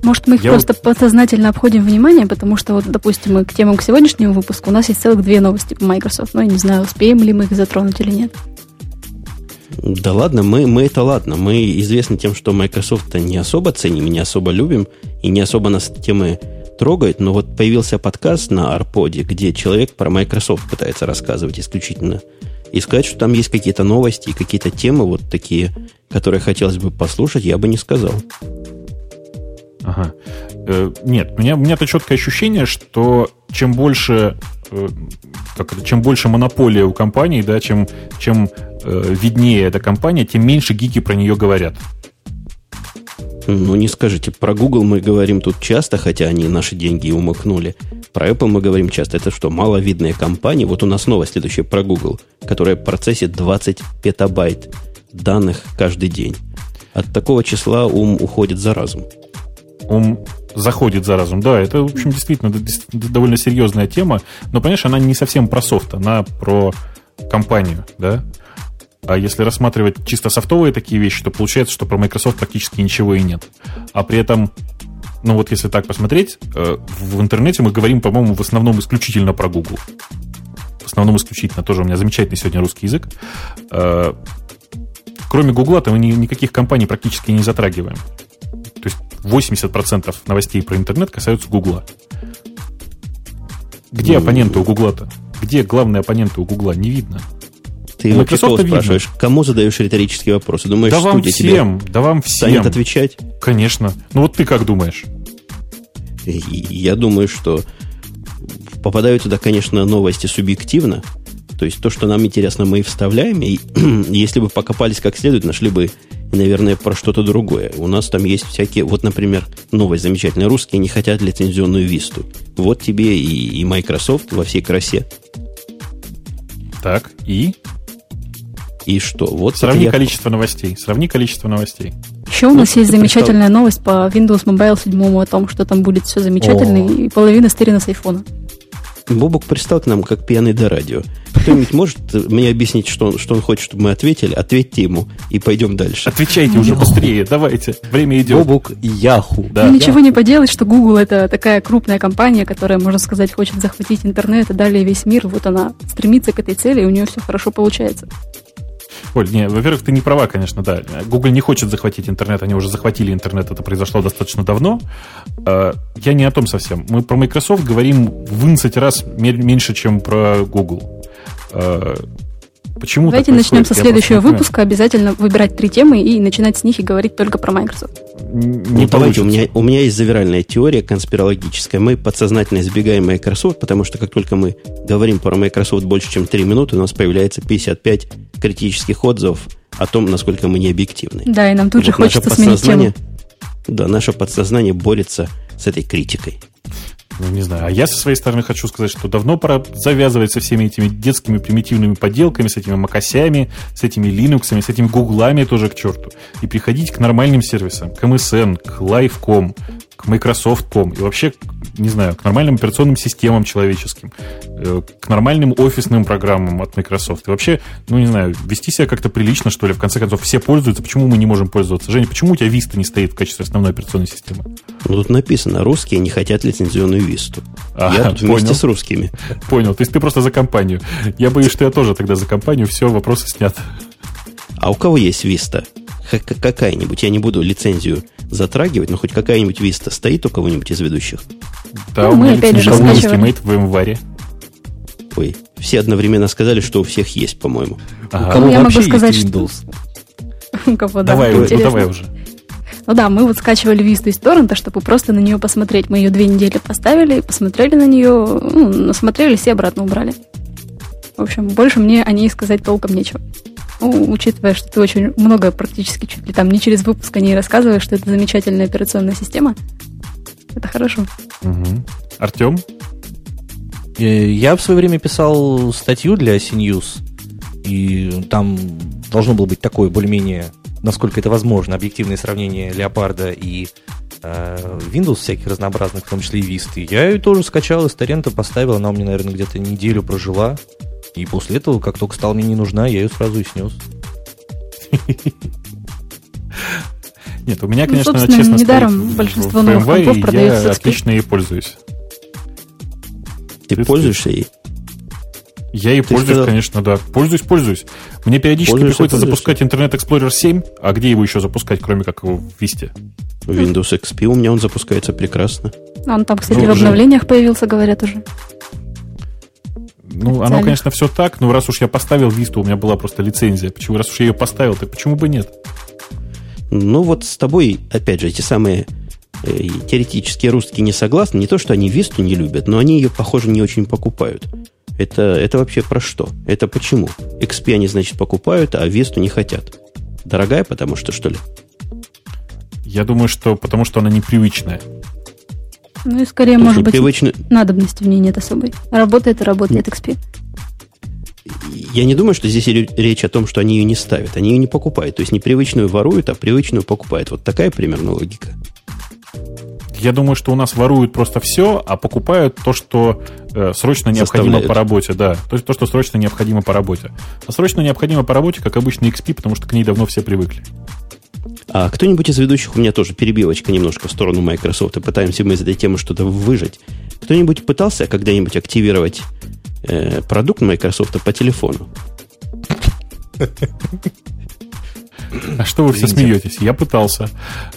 Может, мы их Я просто вот... подсознательно обходим внимание, потому что, вот, допустим, мы к темам к сегодняшнему выпуску, у нас есть целых две новости по Microsoft. Но ну, я не знаю, успеем ли мы их затронуть или нет. Да ладно, мы, мы это ладно. Мы известны тем, что Microsoft не особо ценим, не особо любим, и не особо нас темы трогает, но вот появился подкаст на Арподе, где человек про Microsoft пытается рассказывать исключительно. И сказать, что там есть какие-то новости и какие-то темы вот такие, которые хотелось бы послушать, я бы не сказал. Ага. Э, нет, у меня, у меня-то четкое ощущение, что чем больше как это, чем больше монополия у компании, да, чем, чем э, виднее эта компания, тем меньше гики про нее говорят. Ну, не скажите. Про Google мы говорим тут часто, хотя они наши деньги умыкнули. Про Apple мы говорим часто. Это что, маловидная компания? Вот у нас новость следующая про Google, которая процессит 20 петабайт данных каждый день. От такого числа ум уходит за разум ум заходит за разум. Да, это, в общем, действительно довольно серьезная тема, но, понимаешь, она не совсем про софт, она про компанию, да? А если рассматривать чисто софтовые такие вещи, то получается, что про Microsoft практически ничего и нет. А при этом, ну вот если так посмотреть, э, в интернете мы говорим, по-моему, в основном исключительно про Google. В основном исключительно. Тоже у меня замечательный сегодня русский язык. Э, кроме Гугла-то мы никаких компаний практически не затрагиваем. 80% новостей про интернет касаются Гугла. Где ну, оппоненты у Гугла-то? Где главные оппоненты у Гугла? Не видно. Ты у вообще кого спрашиваешь? Видно. Кому задаешь риторические вопросы? Думаешь, да вам всем, тебе да вам всем. станет отвечать? Конечно. Ну вот ты как думаешь? Я думаю, что попадают туда, конечно, новости субъективно. То есть то, что нам интересно, мы и вставляем. И если бы покопались как следует, нашли бы наверное, про что-то другое. У нас там есть всякие... Вот, например, новость замечательная. Русские не хотят лицензионную висту. Вот тебе и, и Microsoft во всей красе. Так, и? И что? Вот Сравни я... количество новостей. Сравни количество новостей. Еще у нас ну, есть замечательная представ... новость по Windows Mobile 7 о том, что там будет все замечательно, О. и половина стерена с айфона. Бобок пристал к нам, как пьяный до радио. Кто-нибудь может мне объяснить, что он, что он хочет, чтобы мы ответили? Ответьте ему и пойдем дальше. Отвечайте уже быстрее, давайте. Время идет. Бобук Яху. Да. Ну, ничего не поделать, что Google это такая крупная компания, которая, можно сказать, хочет захватить интернет и далее весь мир. Вот она стремится к этой цели, и у нее все хорошо получается. Оль, не, во-первых, ты не права, конечно, да. Google не хочет захватить интернет, они уже захватили интернет, это произошло достаточно давно. А, я не о том совсем. Мы про Microsoft говорим в 11 раз меньше, чем про Google. Почему Давайте начнем со следующего выпуска. Обязательно выбирать три темы и начинать с них и говорить только про Microsoft. Не ну, давайте, у меня, у меня есть завиральная теория конспирологическая. Мы подсознательно избегаем Microsoft, потому что как только мы говорим про Microsoft больше, чем 3 минуты, у нас появляется 55 критических отзывов о том, насколько мы не объективны. Да, и нам тут вот же хочется сменить тему. Да, наше подсознание борется с этой критикой. Ну, не знаю. А я со своей стороны хочу сказать, что давно пора завязывать со всеми этими детскими примитивными поделками, с этими макосями, с этими линуксами, с этими гуглами тоже к черту. И приходить к нормальным сервисам, к MSN, к Live.com, к Microsoft.com и вообще, не знаю, к нормальным операционным системам человеческим, э, к нормальным офисным программам от Microsoft. И вообще, ну, не знаю, вести себя как-то прилично, что ли. В конце концов, все пользуются, почему мы не можем пользоваться? Женя, почему у тебя Vista не стоит в качестве основной операционной системы? Ну, тут написано, русские не хотят лицензионную Висту. А, я тут понял. вместе с русскими. Понял, то есть ты просто за компанию. Я боюсь, что я тоже тогда за компанию, все, вопросы снят. А у кого есть Vista? Какая-нибудь, я не буду лицензию затрагивать, но хоть какая-нибудь Vista стоит у кого-нибудь из ведущих? Да, ну, у меня лицензия Ultimate в январе. Ой, все одновременно сказали, что у всех есть, по-моему. Ага. У кого ну, я могу сказать, Windows? Что... У кого, да, давай, ну, давай уже. Ну да, мы вот скачивали Vista из торрента, чтобы просто на нее посмотреть. Мы ее две недели поставили, посмотрели на нее, ну, насмотрелись и обратно убрали. В общем, больше мне о ней сказать толком нечего. Ну, учитывая, что ты очень много, практически чуть ли там не через выпуск о ней рассказываешь, что это замечательная операционная система, это хорошо. Угу. Артем? Э, я в свое время писал статью для CNews, и там должно было быть такое более-менее, насколько это возможно, объективное сравнение Леопарда и э, Windows всяких разнообразных, в том числе и Vista. Я ее тоже скачал из торрента, поставил, она у меня, наверное, где-то неделю прожила. И после этого, как только стала мне не нужна, я ее сразу и снес. Нет, у меня, ну, конечно, ну, честно недаром большинство новых компов продается я отлично ей пользуюсь. Ты Ты пользуешься ей? Я ей пользуюсь, сказал... конечно, да. Пользуюсь, пользуюсь. Мне периодически приходится запускать Internet Explorer 7, а где его еще запускать, кроме как в Vista? Windows XP у меня он запускается прекрасно. Он там, кстати, ну, в обновлениях появился, говорят уже. Ну, оно, конечно, все так, но раз уж я поставил Vista, у меня была просто лицензия. Почему, раз уж я ее поставил, то почему бы нет? Ну, вот с тобой, опять же, эти самые э, теоретические русские не согласны. Не то, что они Висту не любят, но они ее, похоже, не очень покупают. Это, это вообще про что? Это почему? XP они, значит, покупают, а Весту не хотят. Дорогая, потому что, что ли? Я думаю, что потому что она непривычная. Ну и скорее, То может быть, привычно... надобности в ней нет особой. Работает и работает XP. Я не думаю, что здесь речь о том, что они ее не ставят. Они ее не покупают. То есть непривычную воруют, а привычную покупают. Вот такая примерно логика. Я думаю, что у нас воруют просто все, а покупают то, что э, срочно необходимо по работе. Да, то есть то, что срочно необходимо по работе. А срочно необходимо по работе, как обычно, XP, потому что к ней давно все привыкли. А кто-нибудь из ведущих, у меня тоже перебивочка немножко в сторону Microsoft, и пытаемся мы из этой темы что-то выжить. Кто-нибудь пытался когда-нибудь активировать э, продукт Microsoft по телефону? А что вы все смеетесь? Я пытался.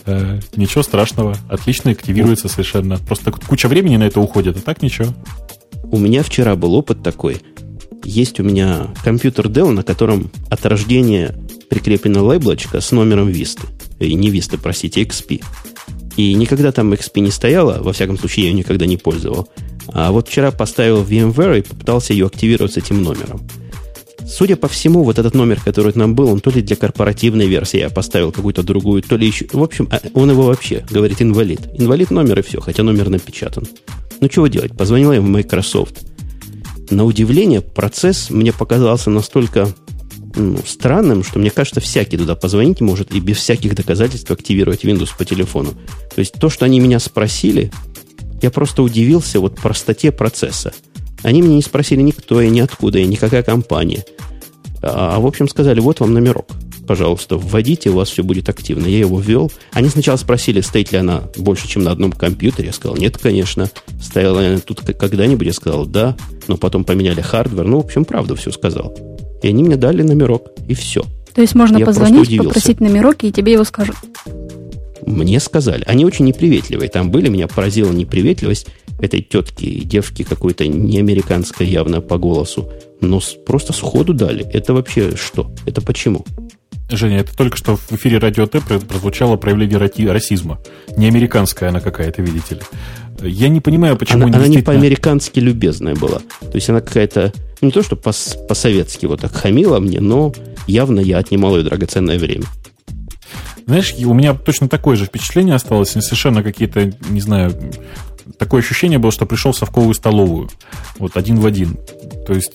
Э, ничего страшного. Отлично активируется совершенно. Просто куча времени на это уходит, а так ничего. У меня вчера был опыт такой. Есть у меня компьютер Dell, на котором от рождения прикреплена лейблочка с номером Висты. И не Висты, простите, XP. И никогда там XP не стояла, во всяком случае, я ее никогда не пользовал. А вот вчера поставил VMware и попытался ее активировать с этим номером. Судя по всему, вот этот номер, который нам был, он то ли для корпоративной версии, я поставил какую-то другую, то ли еще... В общем, а, он его вообще, говорит, инвалид. Инвалид номер и все, хотя номер напечатан. Ну, чего делать? Позвонила я в Microsoft. На удивление, процесс мне показался настолько ну, странным, что мне кажется, всякий туда позвонить может и без всяких доказательств активировать Windows по телефону. То есть то, что они меня спросили, я просто удивился вот простоте процесса. Они меня не спросили никто и ниоткуда, и никакая компания. А, а, в общем, сказали, вот вам номерок. Пожалуйста, вводите, у вас все будет активно. Я его ввел. Они сначала спросили, стоит ли она больше, чем на одном компьютере. Я сказал, нет, конечно. Стояла она тут когда-нибудь? Я сказал, да. Но потом поменяли hardware. Ну, в общем, правду все сказал. И они мне дали номерок, и все. То есть можно я позвонить, попросить номерок, и тебе его скажут? Мне сказали. Они очень неприветливые. Там были, меня поразила неприветливость этой тетки, девки какой-то неамериканской явно по голосу. Но просто сходу дали. Это вообще что? Это почему? Женя, это только что в эфире Радио Т прозвучало проявление расизма. Не американская она какая-то, видите ли. Я не понимаю, почему она, она не по-американски любезная была. То есть она какая-то, не то что по-советски вот так хамила мне, но явно я отнимал ее драгоценное время. Знаешь, у меня точно такое же впечатление осталось, совершенно какие-то, не знаю, такое ощущение было, что пришел в совковую столовую. Вот один в один. То есть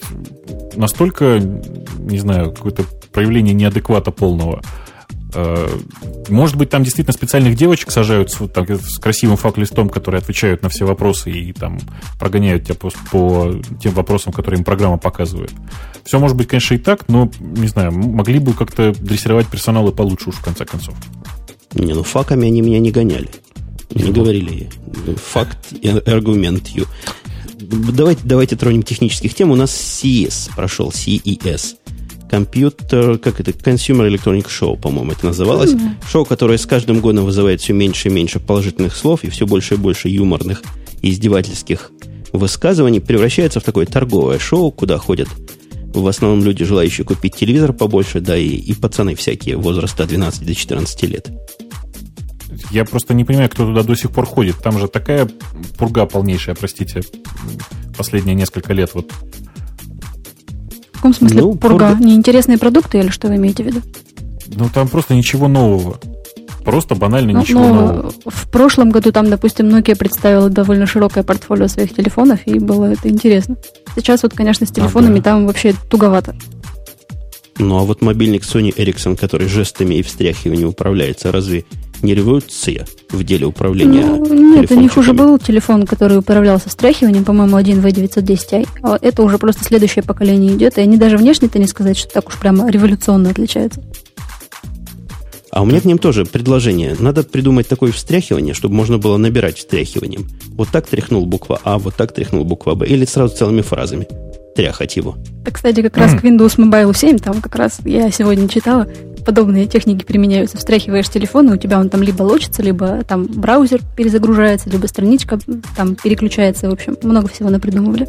настолько, не знаю, какое-то проявление неадеквата полного. Э, может быть, там действительно специальных девочек сажают с, вот, так, с красивым факт-листом, которые отвечают на все вопросы и там прогоняют тебя по, по тем вопросам, которые им программа показывает. Все может быть, конечно, и так, но, не знаю, могли бы как-то дрессировать персонал и получше уж в конце концов. Не, ну факами они меня не гоняли. Не ну. говорили факт и аргумент. Давайте, давайте тронем технических тем. У нас CES прошел, CES компьютер, как это, Consumer Electronic Show, по-моему, это называлось. Mm-hmm. Шоу, которое с каждым годом вызывает все меньше и меньше положительных слов и все больше и больше юморных и издевательских высказываний, превращается в такое торговое шоу, куда ходят в основном люди, желающие купить телевизор побольше, да и, и пацаны всякие возраста 12 до 14 лет. Я просто не понимаю, кто туда до сих пор ходит. Там же такая пурга полнейшая, простите, последние несколько лет. Вот. В каком смысле Ну, пурга? пурга. Неинтересные продукты или что вы имеете в виду? Ну, там просто ничего нового. Просто банально Ну, ничего но нового. в прошлом году там, допустим, Nokia представила довольно широкое портфолио своих телефонов, и было это интересно. Сейчас вот, конечно, с телефонами Ага. там вообще туговато. Ну, а вот мобильник Sony Ericsson, который жестами и встряхиванием управляется, разве не революция в деле управления Ну, нет, у них уже был телефон, который управлялся встряхиванием, по-моему, один V910i. А это уже просто следующее поколение идет, и они даже внешне-то не сказать, что так уж прямо революционно отличаются. А у меня к ним тоже предложение. Надо придумать такое встряхивание, чтобы можно было набирать встряхиванием. Вот так тряхнул буква А, вот так тряхнул буква Б. Или сразу целыми фразами. Тряхать его. Так, кстати, как раз к Windows Mobile 7, там как раз я сегодня читала, подобные техники применяются. Встряхиваешь телефон, и у тебя он там либо лочится, либо там браузер перезагружается, либо страничка там переключается. В общем, много всего напридумывали.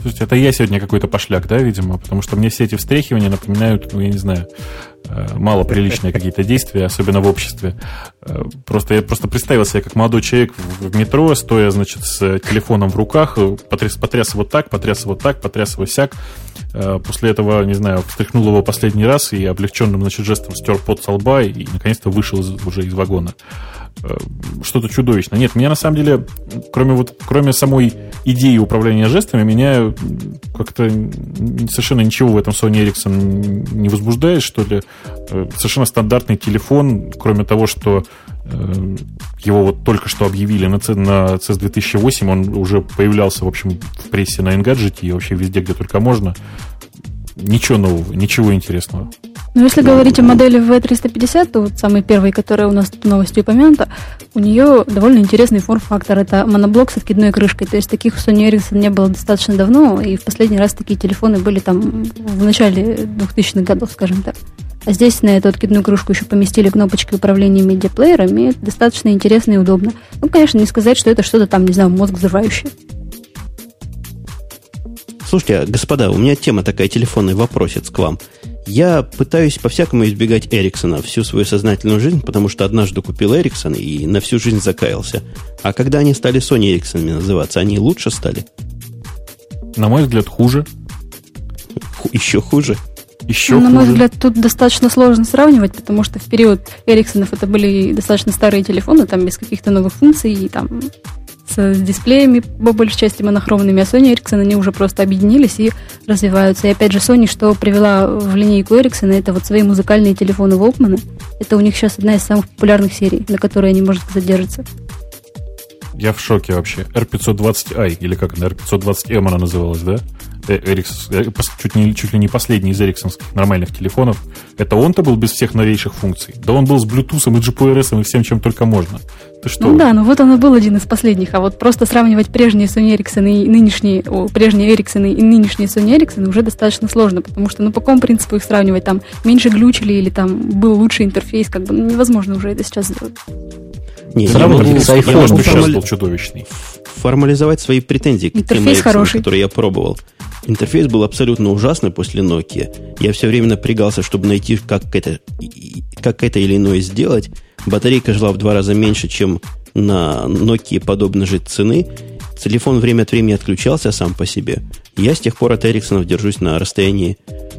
Слушайте, это я сегодня какой-то пошляк, да, видимо, потому что мне все эти встряхивания напоминают, ну, я не знаю, э, малоприличные какие-то действия, особенно в обществе. Э, Просто я просто представил себя как молодой человек в метро, стоя, значит, с телефоном в руках, э, потряс, потряс его так, потряс его так, потряс его сяк. После этого, не знаю, встряхнул его последний раз и облегченным, значит, жестом стер пот со лба и, наконец-то, вышел уже из вагона что-то чудовищное. Нет, меня на самом деле, кроме вот, кроме самой идеи управления жестами, меня как-то совершенно ничего в этом Sony Ericsson не возбуждает, что ли. Э, Совершенно стандартный телефон, кроме того, что э, его вот только что объявили на CES 2008, он уже появлялся, в общем, в прессе на Engadget и вообще везде, где только можно. Ничего нового, ничего интересного. Но если говорить о модели V350, то вот самый первый, которая у нас тут в новости упомянута, у нее довольно интересный форм-фактор. Это моноблок с откидной крышкой. То есть таких у Sony Ericsson не было достаточно давно, и в последний раз такие телефоны были там в начале 2000-х годов, скажем так. А здесь на эту откидную крышку еще поместили кнопочки управления медиаплеерами. и Это достаточно интересно и удобно. Ну, конечно, не сказать, что это что-то там, не знаю, мозг взрывающее. Слушайте, господа, у меня тема такая, телефонный вопросец к вам. Я пытаюсь по-всякому избегать Эриксона всю свою сознательную жизнь, потому что однажды купил Эриксон и на всю жизнь закаялся. А когда они стали Sony Эриксонами называться, они лучше стали? На мой взгляд, хуже. Ху- еще хуже? Еще Ну, на мой взгляд, тут достаточно сложно сравнивать, потому что в период Эриксонов это были достаточно старые телефоны, там без каких-то новых функций, и там с дисплеями, по большей части, монохромными, а Sony Ericsson, они уже просто объединились и развиваются. И опять же, Sony, что привела в линейку Ericsson, это вот свои музыкальные телефоны Walkman. Это у них сейчас одна из самых популярных серий, на которой они, можно сказать, держатся. Я в шоке вообще. R520i, или как она, R520M она называлась, да? Э, Эрикс, э, пос- чуть, не, чуть ли не последний из эриксонских нормальных телефонов. Это он-то был без всех новейших функций. Да он был с Bluetooth и GPRS и всем, чем только можно. Ты что? Ну да, ну вот он был один из последних, а вот просто сравнивать прежние Sony Ericsson и нынешние, о, прежние Ericsson и нынешние Sony Ericsson уже достаточно сложно, потому что, ну, по какому принципу их сравнивать, там, меньше глючили или там был лучший интерфейс, как бы, ну, невозможно уже это сейчас сделать. Не, я могу, с я iPhone, могу формали- был чудовищный. формализовать свои претензии к тем Интерфейс Ericsson, хороший. которые я пробовал. Интерфейс был абсолютно ужасный после Nokia. Я все время напрягался, чтобы найти, как это, как это или иное сделать. Батарейка жила в два раза меньше, чем на Nokia подобной же цены. Телефон время от времени отключался сам по себе. Я с тех пор от Эриксонов держусь на расстоянии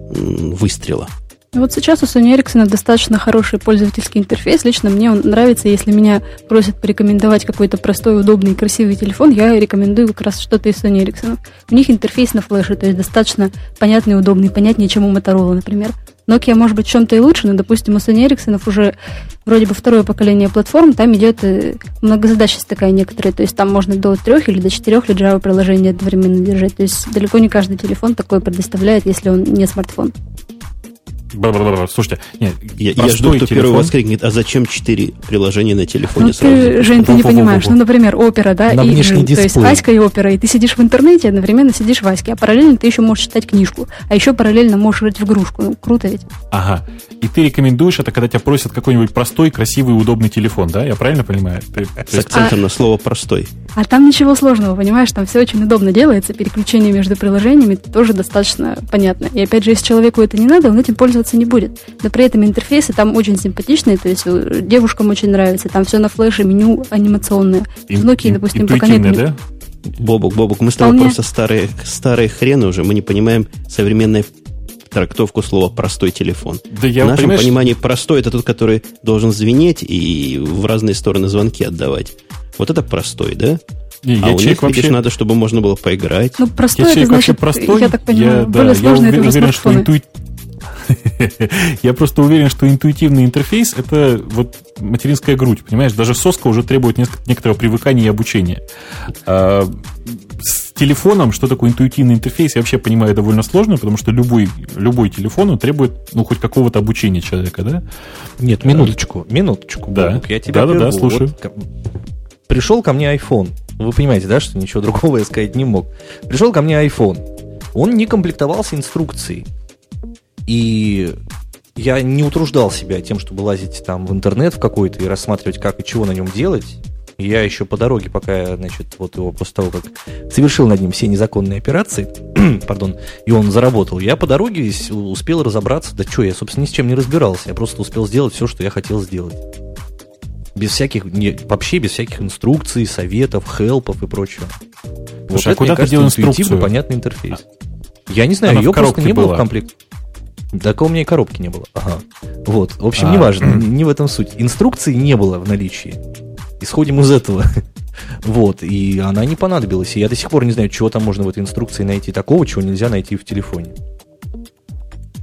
выстрела. Вот сейчас у Sony Ericsson достаточно хороший пользовательский интерфейс. Лично мне он нравится. Если меня просят порекомендовать какой-то простой, удобный, красивый телефон, я рекомендую как раз что-то из Sony Ericsson. У них интерфейс на флеше, то есть достаточно понятный, удобный, понятнее, чем у Motorola, например. Nokia может быть чем-то и лучше, но, допустим, у Sony Ericsson уже вроде бы второе поколение платформ, там идет э, многозадачность такая некоторая, то есть там можно до трех или до четырех Java приложений одновременно держать, то есть далеко не каждый телефон такое предоставляет, если он не смартфон. Бла-бла-бла. Слушайте, нет, Я, я жду, кто первый воскликнет, а зачем четыре приложения на телефоне Ну, сразу? ты, Жень, ты не понимаешь. Ну, например, опера, да, На и внешний Джин. То есть дисплей. Аська и опера, и ты сидишь в интернете, одновременно сидишь в Аське, а параллельно ты еще можешь читать книжку, а еще параллельно можешь играть в игрушку. Ну, круто ведь. Ага. И ты рекомендуешь это, когда тебя просят какой-нибудь простой, красивый, удобный телефон, да? Я правильно понимаю? Ты- С акцентом на слово простой. А там ничего сложного, понимаешь, там все очень удобно делается, переключение между приложениями тоже достаточно понятно. И опять же, если человеку это не надо, он этим пользоваться пользоваться не будет. Но при этом интерфейсы там очень симпатичные, то есть э, девушкам очень нравится, там все на флеше, меню анимационное. В Nokia, допустим, пока нет... да? Бобук, Бобук, мы с тобой Вполне. просто старые, старые хрены уже, мы не понимаем современную трактовку слова «простой телефон». Да я, в нашем понимаешь, понимании простой это тот, который должен звенеть и в разные стороны звонки отдавать. Вот это простой, да? не, а я у них, видишь, вообще... надо, чтобы можно было поиграть. Ну, простой, я это вообще значит, простой. я так понимаю, я, да, более я сложный, это уве- уже уверен, что интуит... Я просто уверен, что интуитивный интерфейс это вот материнская грудь, понимаешь? Даже соска уже требует некоторого привыкания и обучения. А с телефоном, что такое интуитивный интерфейс, я вообще понимаю довольно сложно, потому что любой, любой телефон он требует ну, хоть какого-то обучения человека, да? Нет, минуточку, минуточку. Да. Я тебя Да-да-да, прерву. слушаю. Вот пришел ко мне iPhone. Вы понимаете, да, что ничего другого я сказать не мог. Пришел ко мне iPhone. Он не комплектовался инструкцией. И я не утруждал себя тем, чтобы лазить там в интернет в какой-то и рассматривать, как и чего на нем делать. Я еще по дороге, пока значит, вот его после того, как совершил над ним все незаконные операции, пардон, и он заработал, я по дороге успел разобраться, да что, я, собственно, ни с чем не разбирался, я просто успел сделать все, что я хотел сделать. Без всяких, не, вообще без всяких инструкций, советов, хелпов и прочего. Слушай, а это, куда мне кажется, интуитивно понятный интерфейс. Я не знаю, Она ее просто не было была. в комплекте. Так у меня и коробки не было. Ага. Вот. В общем, А. неважно, не в этом суть. Инструкции не было в наличии. Исходим из этого. Вот, и она не понадобилась. И я до сих пор не знаю, чего там можно в этой инструкции найти такого, чего нельзя найти в телефоне.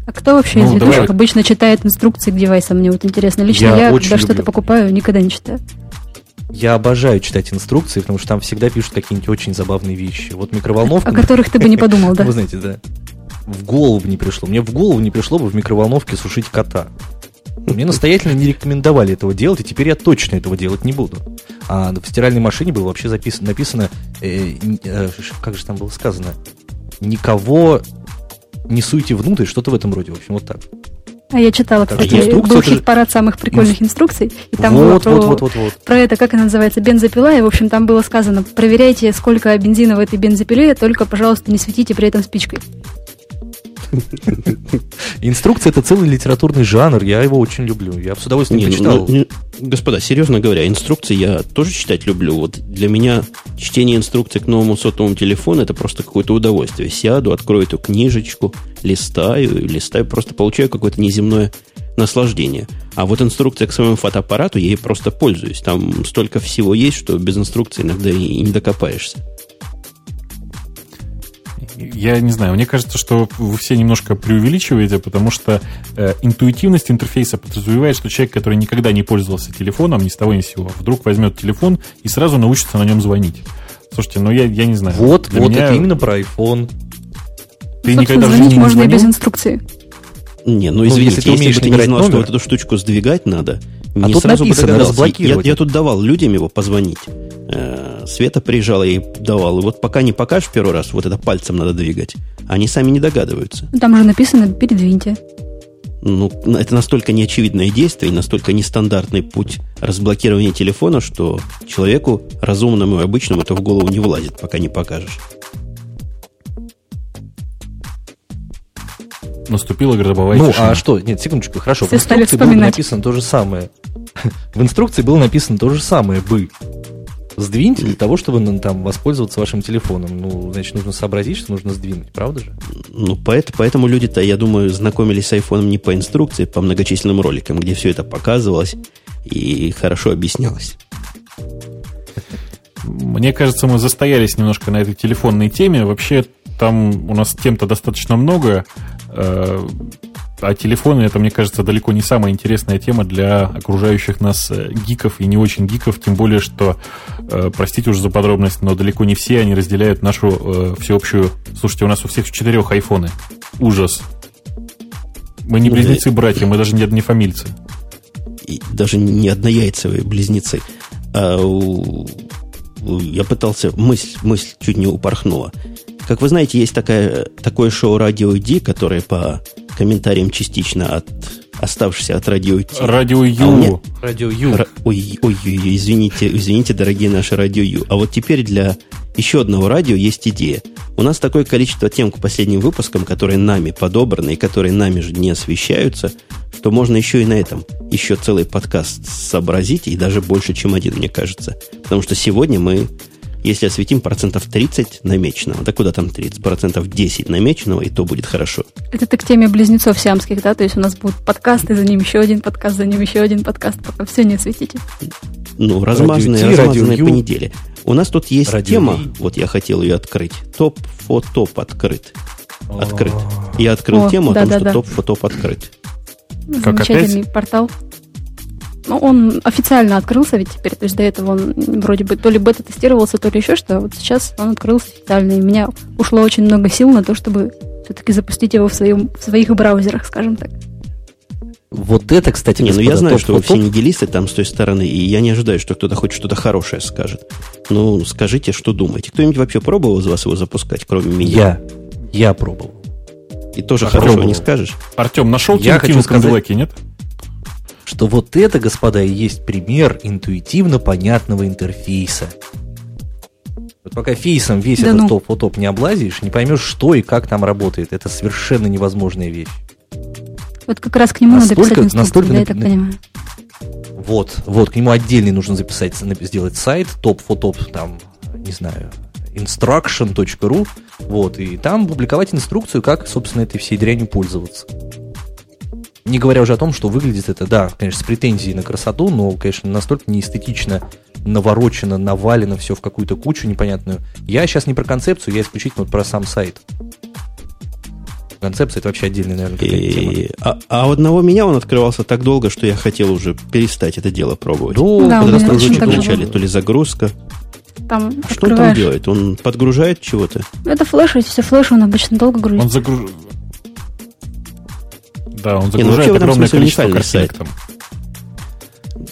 А кто вообще Ну, из ведущих давай. обычно читает инструкции к девайсам? Мне вот интересно. Лично Я я, когда что-то люблю. покупаю, никогда не читаю. Я обожаю читать инструкции, потому что там всегда пишут какие-нибудь очень забавные вещи. Вот микроволновка... О которых ты бы не подумал, да? Вы знаете, да. В голову не пришло. Мне в голову не пришло бы в микроволновке сушить кота. Мне настоятельно не рекомендовали этого делать, и теперь я точно этого делать не буду. А в стиральной машине было вообще записано, написано, э, э, как же там было сказано, никого не суйте внутрь, что-то в этом роде. В общем, вот так. А я читала, Так, кстати, был это хит-парад самых прикольных инструкций, и там вот, было про, вот, вот, вот. про это, как она называется, бензопила, и, в общем, там было сказано, проверяйте, сколько бензина в этой бензопиле, только, пожалуйста, не светите при этом спичкой. Инструкция это целый литературный жанр, я его очень люблю. Я с удовольствием Не, ну, почитал. ну, господа, серьезно говоря, инструкции я тоже читать люблю. Вот для меня чтение инструкций к новому сотовому телефону это просто какое-то удовольствие. Сяду, открою эту книжечку, листаю, листаю, просто получаю какое-то неземное наслаждение. А вот инструкция к своему фотоаппарату, я ей просто пользуюсь. Там столько всего есть, что без инструкции иногда и не докопаешься. Я не знаю, мне кажется, что вы все немножко преувеличиваете, потому что э, интуитивность интерфейса подразумевает, что человек, который никогда не пользовался телефоном, ни с того ни с сего, вдруг возьмет телефон и сразу научится на нем звонить. Слушайте, ну я, я не знаю. Вот, Для вот, меня это именно про iPhone. Ты Собственно, никогда звонить можно и без звонил? инструкции. Не, ну Ну, извините, если ты если, умеешь бы ты не знал, что номер. вот эту штучку сдвигать надо, А не тут сразу бы написано, разблокировать. Я, я тут давал людям его позвонить. Э, Света приезжала, я ей давал. И вот пока не покажешь первый раз, вот это пальцем надо двигать. Они сами не догадываются. Ну, Там же написано «передвиньте». Ну, это настолько неочевидное действие и настолько нестандартный путь разблокирования телефона, что человеку разумному и обычному это в голову не влазит, пока не покажешь. Наступила гробовая Ну, тишина. а что? Нет, секундочку, хорошо. Все в стали инструкции было написано то же самое. В инструкции было написано то же самое бы. Сдвиньте для того, чтобы ну, там воспользоваться вашим телефоном. Ну, значит, нужно сообразить, что нужно сдвинуть, правда же? Ну, поэт- поэтому люди-то, я думаю, знакомились с айфоном не по инструкции, по многочисленным роликам, где все это показывалось и хорошо объяснялось. Мне кажется, мы застоялись немножко на этой телефонной теме. Вообще, там у нас тем-то достаточно много. А телефоны, это, мне кажется, далеко не самая интересная тема для окружающих нас э, гиков и не очень гиков. Тем более, что, э, простите уже за подробность, но далеко не все они разделяют нашу э, всеобщую... Слушайте, у нас у всех четырех айфоны. Ужас. Мы не Ну, близнецы-братья, мы даже не однофамильцы. и даже не однояйцевые близнецы. А у- я пытался, мысль, мысль чуть не упорхнула. Как вы знаете, есть такая, такое шоу «Радио Ди», которое по комментариям частично от оставшихся от «Радио Ти». Радио Ю. А Радио Ю. Ой, ой, ой, ой, извините, извините, дорогие наши радио Ю. А вот теперь для еще одного радио есть идея. У нас такое количество тем к последним выпускам, которые нами подобраны и которые нами же не освещаются, что можно еще и на этом еще целый подкаст сообразить, и даже больше, чем один, мне кажется. Потому что сегодня мы, если осветим процентов 30 намеченного, да куда там 30, процентов 10 намеченного, и то будет хорошо. Это ты к теме близнецов сиамских, да? То есть у нас будут подкасты, за ним еще один подкаст, за ним еще один подкаст, пока все не осветите. Ну, размазанные, Радио размазанные Радио по неделе. У нас тут есть Радио тема, вот я хотел ее открыть. Топ фотоп открыт. Открыт. Я открыл О, тему о том, что да-да-да. топ фотоп открыт. Как Замечательный портал. Ну, он официально открылся ведь теперь, то есть до этого он вроде бы то ли бета-тестировался, то ли еще что, а вот сейчас он открылся официально, и у меня ушло очень много сил на то, чтобы все-таки запустить его в, своем, в своих браузерах, скажем так. Вот это, кстати, Не, ну господа, я знаю, топ что вы фотоп. все нигилисты там с той стороны, и я не ожидаю, что кто-то хоть что-то хорошее скажет. Ну, скажите, что думаете. Кто-нибудь вообще пробовал из вас его запускать, кроме меня? Я. Я пробовал. И тоже А, хорошего пробовал. не скажешь? Артем, нашел Я хочу сказать- Канделаки, нет? Что вот это, господа, и есть пример интуитивно понятного интерфейса. Вот пока фейсом весь Да этот ну. топ-фотоп не облазишь, не поймешь, что и как там работает. Это совершенно невозможная вещь. Вот как раз к нему надо Настолько- писать инструкцию, настолько да, я так понимаю. Вот, вот, к нему отдельный нужно записать, сделать сайт, топ-фотоп, там, не знаю, instruction.ru, вот, и там публиковать инструкцию, как, собственно, этой всей дрянью пользоваться. Не говоря уже о том, что выглядит это, да, конечно, с претензией на красоту, но, конечно, настолько неэстетично наворочено, навалено все в какую-то кучу непонятную. Я сейчас не про концепцию, я исключительно вот про сам сайт. Концепция это вообще отдельная, наверное, какая-то тема. И- а, а у одного меня он открывался так долго, что я хотел уже перестать это дело пробовать. Ну, Да, раз же вначале, то ли загрузка. Там А что он там делает? Он подгружает чего-то? Это флеш, ведь все флеш, он обычно долго грузит. Он загружает... Да, он ну загружает вообще в этом огромное смысле количество картинок сайт. там.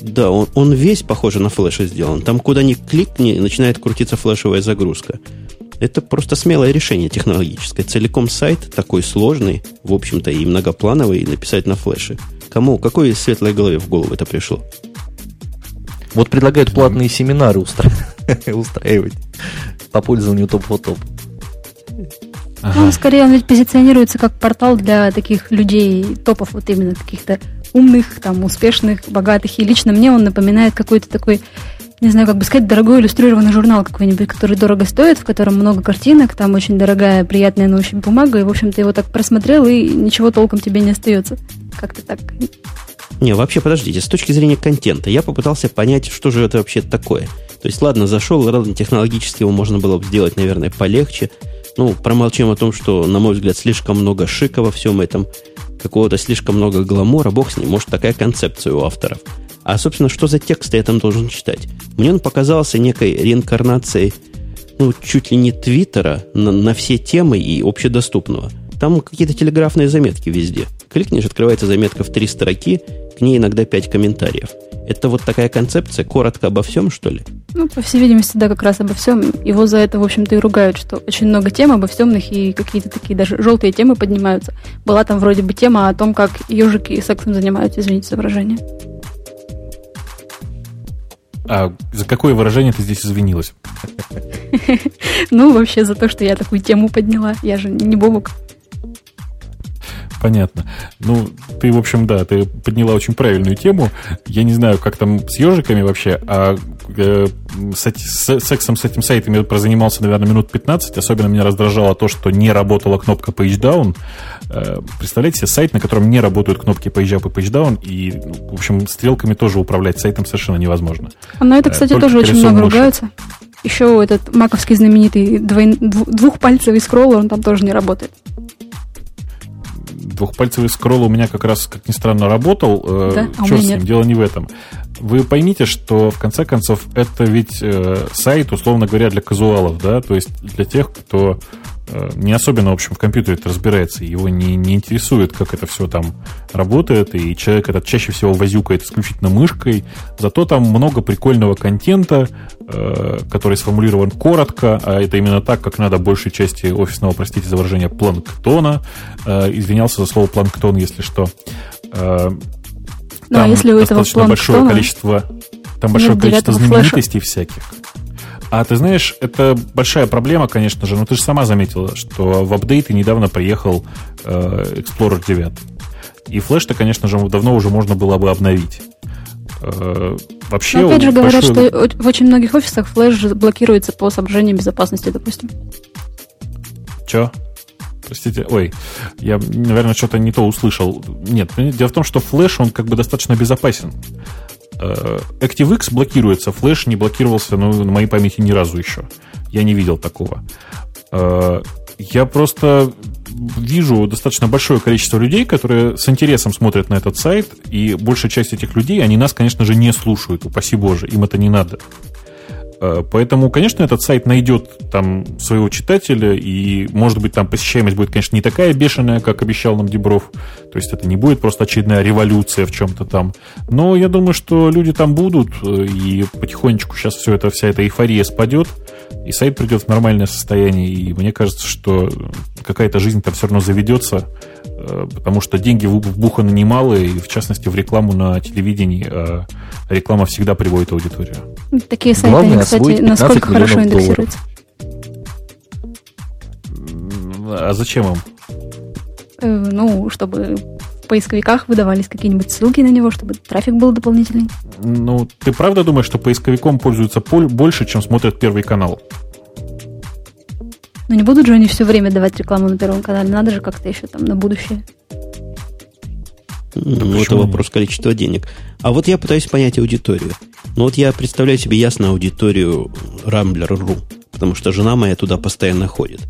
Да, он, он весь, похоже, на флеше сделан. Там, куда ни кликни, начинает крутиться флешевая загрузка. Это просто смелое решение технологическое. Целиком сайт такой сложный, в общем-то, и многоплановый, написать на флеше. Кому, какой светлой голове в голову это пришло? Вот предлагают платные семинары устра- устраивать по пользованию топ-фотоп. Ну, скорее, он ведь позиционируется как портал для таких людей, топов, вот именно каких-то умных, там, успешных, богатых. И лично мне он напоминает какой-то такой, не знаю, как бы сказать, дорогой иллюстрированный журнал какой-нибудь, который дорого стоит, в котором много картинок, там очень дорогая, приятная на ощупь бумага, и, в общем, ты его так просмотрел, и ничего толком тебе не остается. Как-то так. Не, вообще, подождите, с точки зрения контента, я попытался понять, что же это вообще такое. То есть, ладно, зашел, ладно, технологически его можно было бы сделать, наверное, полегче. Ну, промолчим о том, что, на мой взгляд, слишком много шика во всем этом, какого-то слишком много гламура, бог с ним, может, такая концепция у авторов. А, собственно, что за тексты я там должен читать? Мне он показался некой реинкарнацией, ну, чуть ли не твиттера на, на все темы и общедоступного. Там какие-то телеграфные заметки везде. Кликнешь, открывается заметка в три строки, к ней иногда пять комментариев. Это вот такая концепция, коротко обо всем, что ли? Ну, по всей видимости, да, как раз обо всем. Его за это, в общем-то, и ругают, что очень много тем обо всемных и какие-то такие даже желтые темы поднимаются. Была там вроде бы тема о том, как ежики сексом занимаются, извините за выражение. А за какое выражение ты здесь извинилась? Ну, вообще за то, что я такую тему подняла. Я же не Бобук. Понятно. Ну, ты, в общем, да, ты подняла очень правильную тему. Я не знаю, как там с ежиками вообще, а э, с, с сексом с этим сайтом я прозанимался, наверное, минут 15. Особенно меня раздражало то, что не работала кнопка Page Down. Э, представляете себе сайт, на котором не работают кнопки Page Up и Page Down, и, в общем, стрелками тоже управлять сайтом совершенно невозможно. А на это, Э, кстати, только тоже очень много мыши. ругаются. Еще этот маковский знаменитый дву- двухпальцевый скроллер, он там тоже не работает. Двухпальцевый скролл у меня как раз, как ни странно, работал. Э, Да? А Черт с ним, нет. дело не в этом. Вы поймите, что в конце концов это ведь э, сайт, условно говоря, для казуалов, да, то есть для тех, кто не особенно, в общем, в компьютере разбирается, его не, не интересует, как это все там работает, и человек этот чаще всего возюкает исключительно мышкой, зато там много прикольного контента, э, который сформулирован коротко, а это именно так, как надо большей части офисного, простите за выражение, планктона. Э, извинялся за слово планктон, если что. Э, Ну, а там если у этого достаточно большое планктона количество, там большое нет количество девятого флеша. знаменитостей всяких. А ты знаешь, это большая проблема, конечно же, но ты же сама заметила, что в апдейты недавно приехал э, Explorer 9. И флеш-то, конечно же, давно уже можно было бы обновить. Э, вообще, Но опять же говорят, большой... что в очень многих офисах флеш блокируется по соображениям безопасности, допустим. Че? Простите, ой, я, наверное, что-то не то услышал. Нет, дело в том, что флеш, он как бы достаточно безопасен. Э, ActiveX блокируется, флеш не блокировался ну, на моей памяти ни разу еще. Я не видел такого. Э, я просто вижу достаточно большое количество людей, которые с интересом смотрят на этот сайт, и большая часть этих людей, они нас, конечно же, не слушают, упаси боже, им это не надо. Э, поэтому, конечно, этот сайт найдет там своего читателя, и, может быть, там посещаемость будет, конечно, не такая бешеная, как обещал нам Дебров. То есть это не будет просто очередная революция в чем-то там. Но я думаю, что люди там будут, э, и потихонечку сейчас все это, вся эта эйфория спадет, и сайт придет в нормальное состояние. И мне кажется, что какая-то жизнь там все равно заведется, потому что деньги вбуханы немалые, и в частности в рекламу на телевидении. А реклама всегда приводит аудиторию. Такие сайты, Главное, кстати, насколько хорошо индексируются. А зачем им? Э, ну, чтобы в поисковиках выдавались какие-нибудь ссылки на него, чтобы трафик был дополнительный. Ну, ты правда думаешь, что поисковиком пользуются больше, чем смотрят Первый канал? Ну, не будут же они все время давать рекламу на Первом канале, надо же как-то еще там на будущее. Ну, это вопрос количества денег. А вот я пытаюсь понять аудиторию. Ну, вот я представляю себе ясно аудиторию Rambler.ru, потому что жена моя туда постоянно ходит.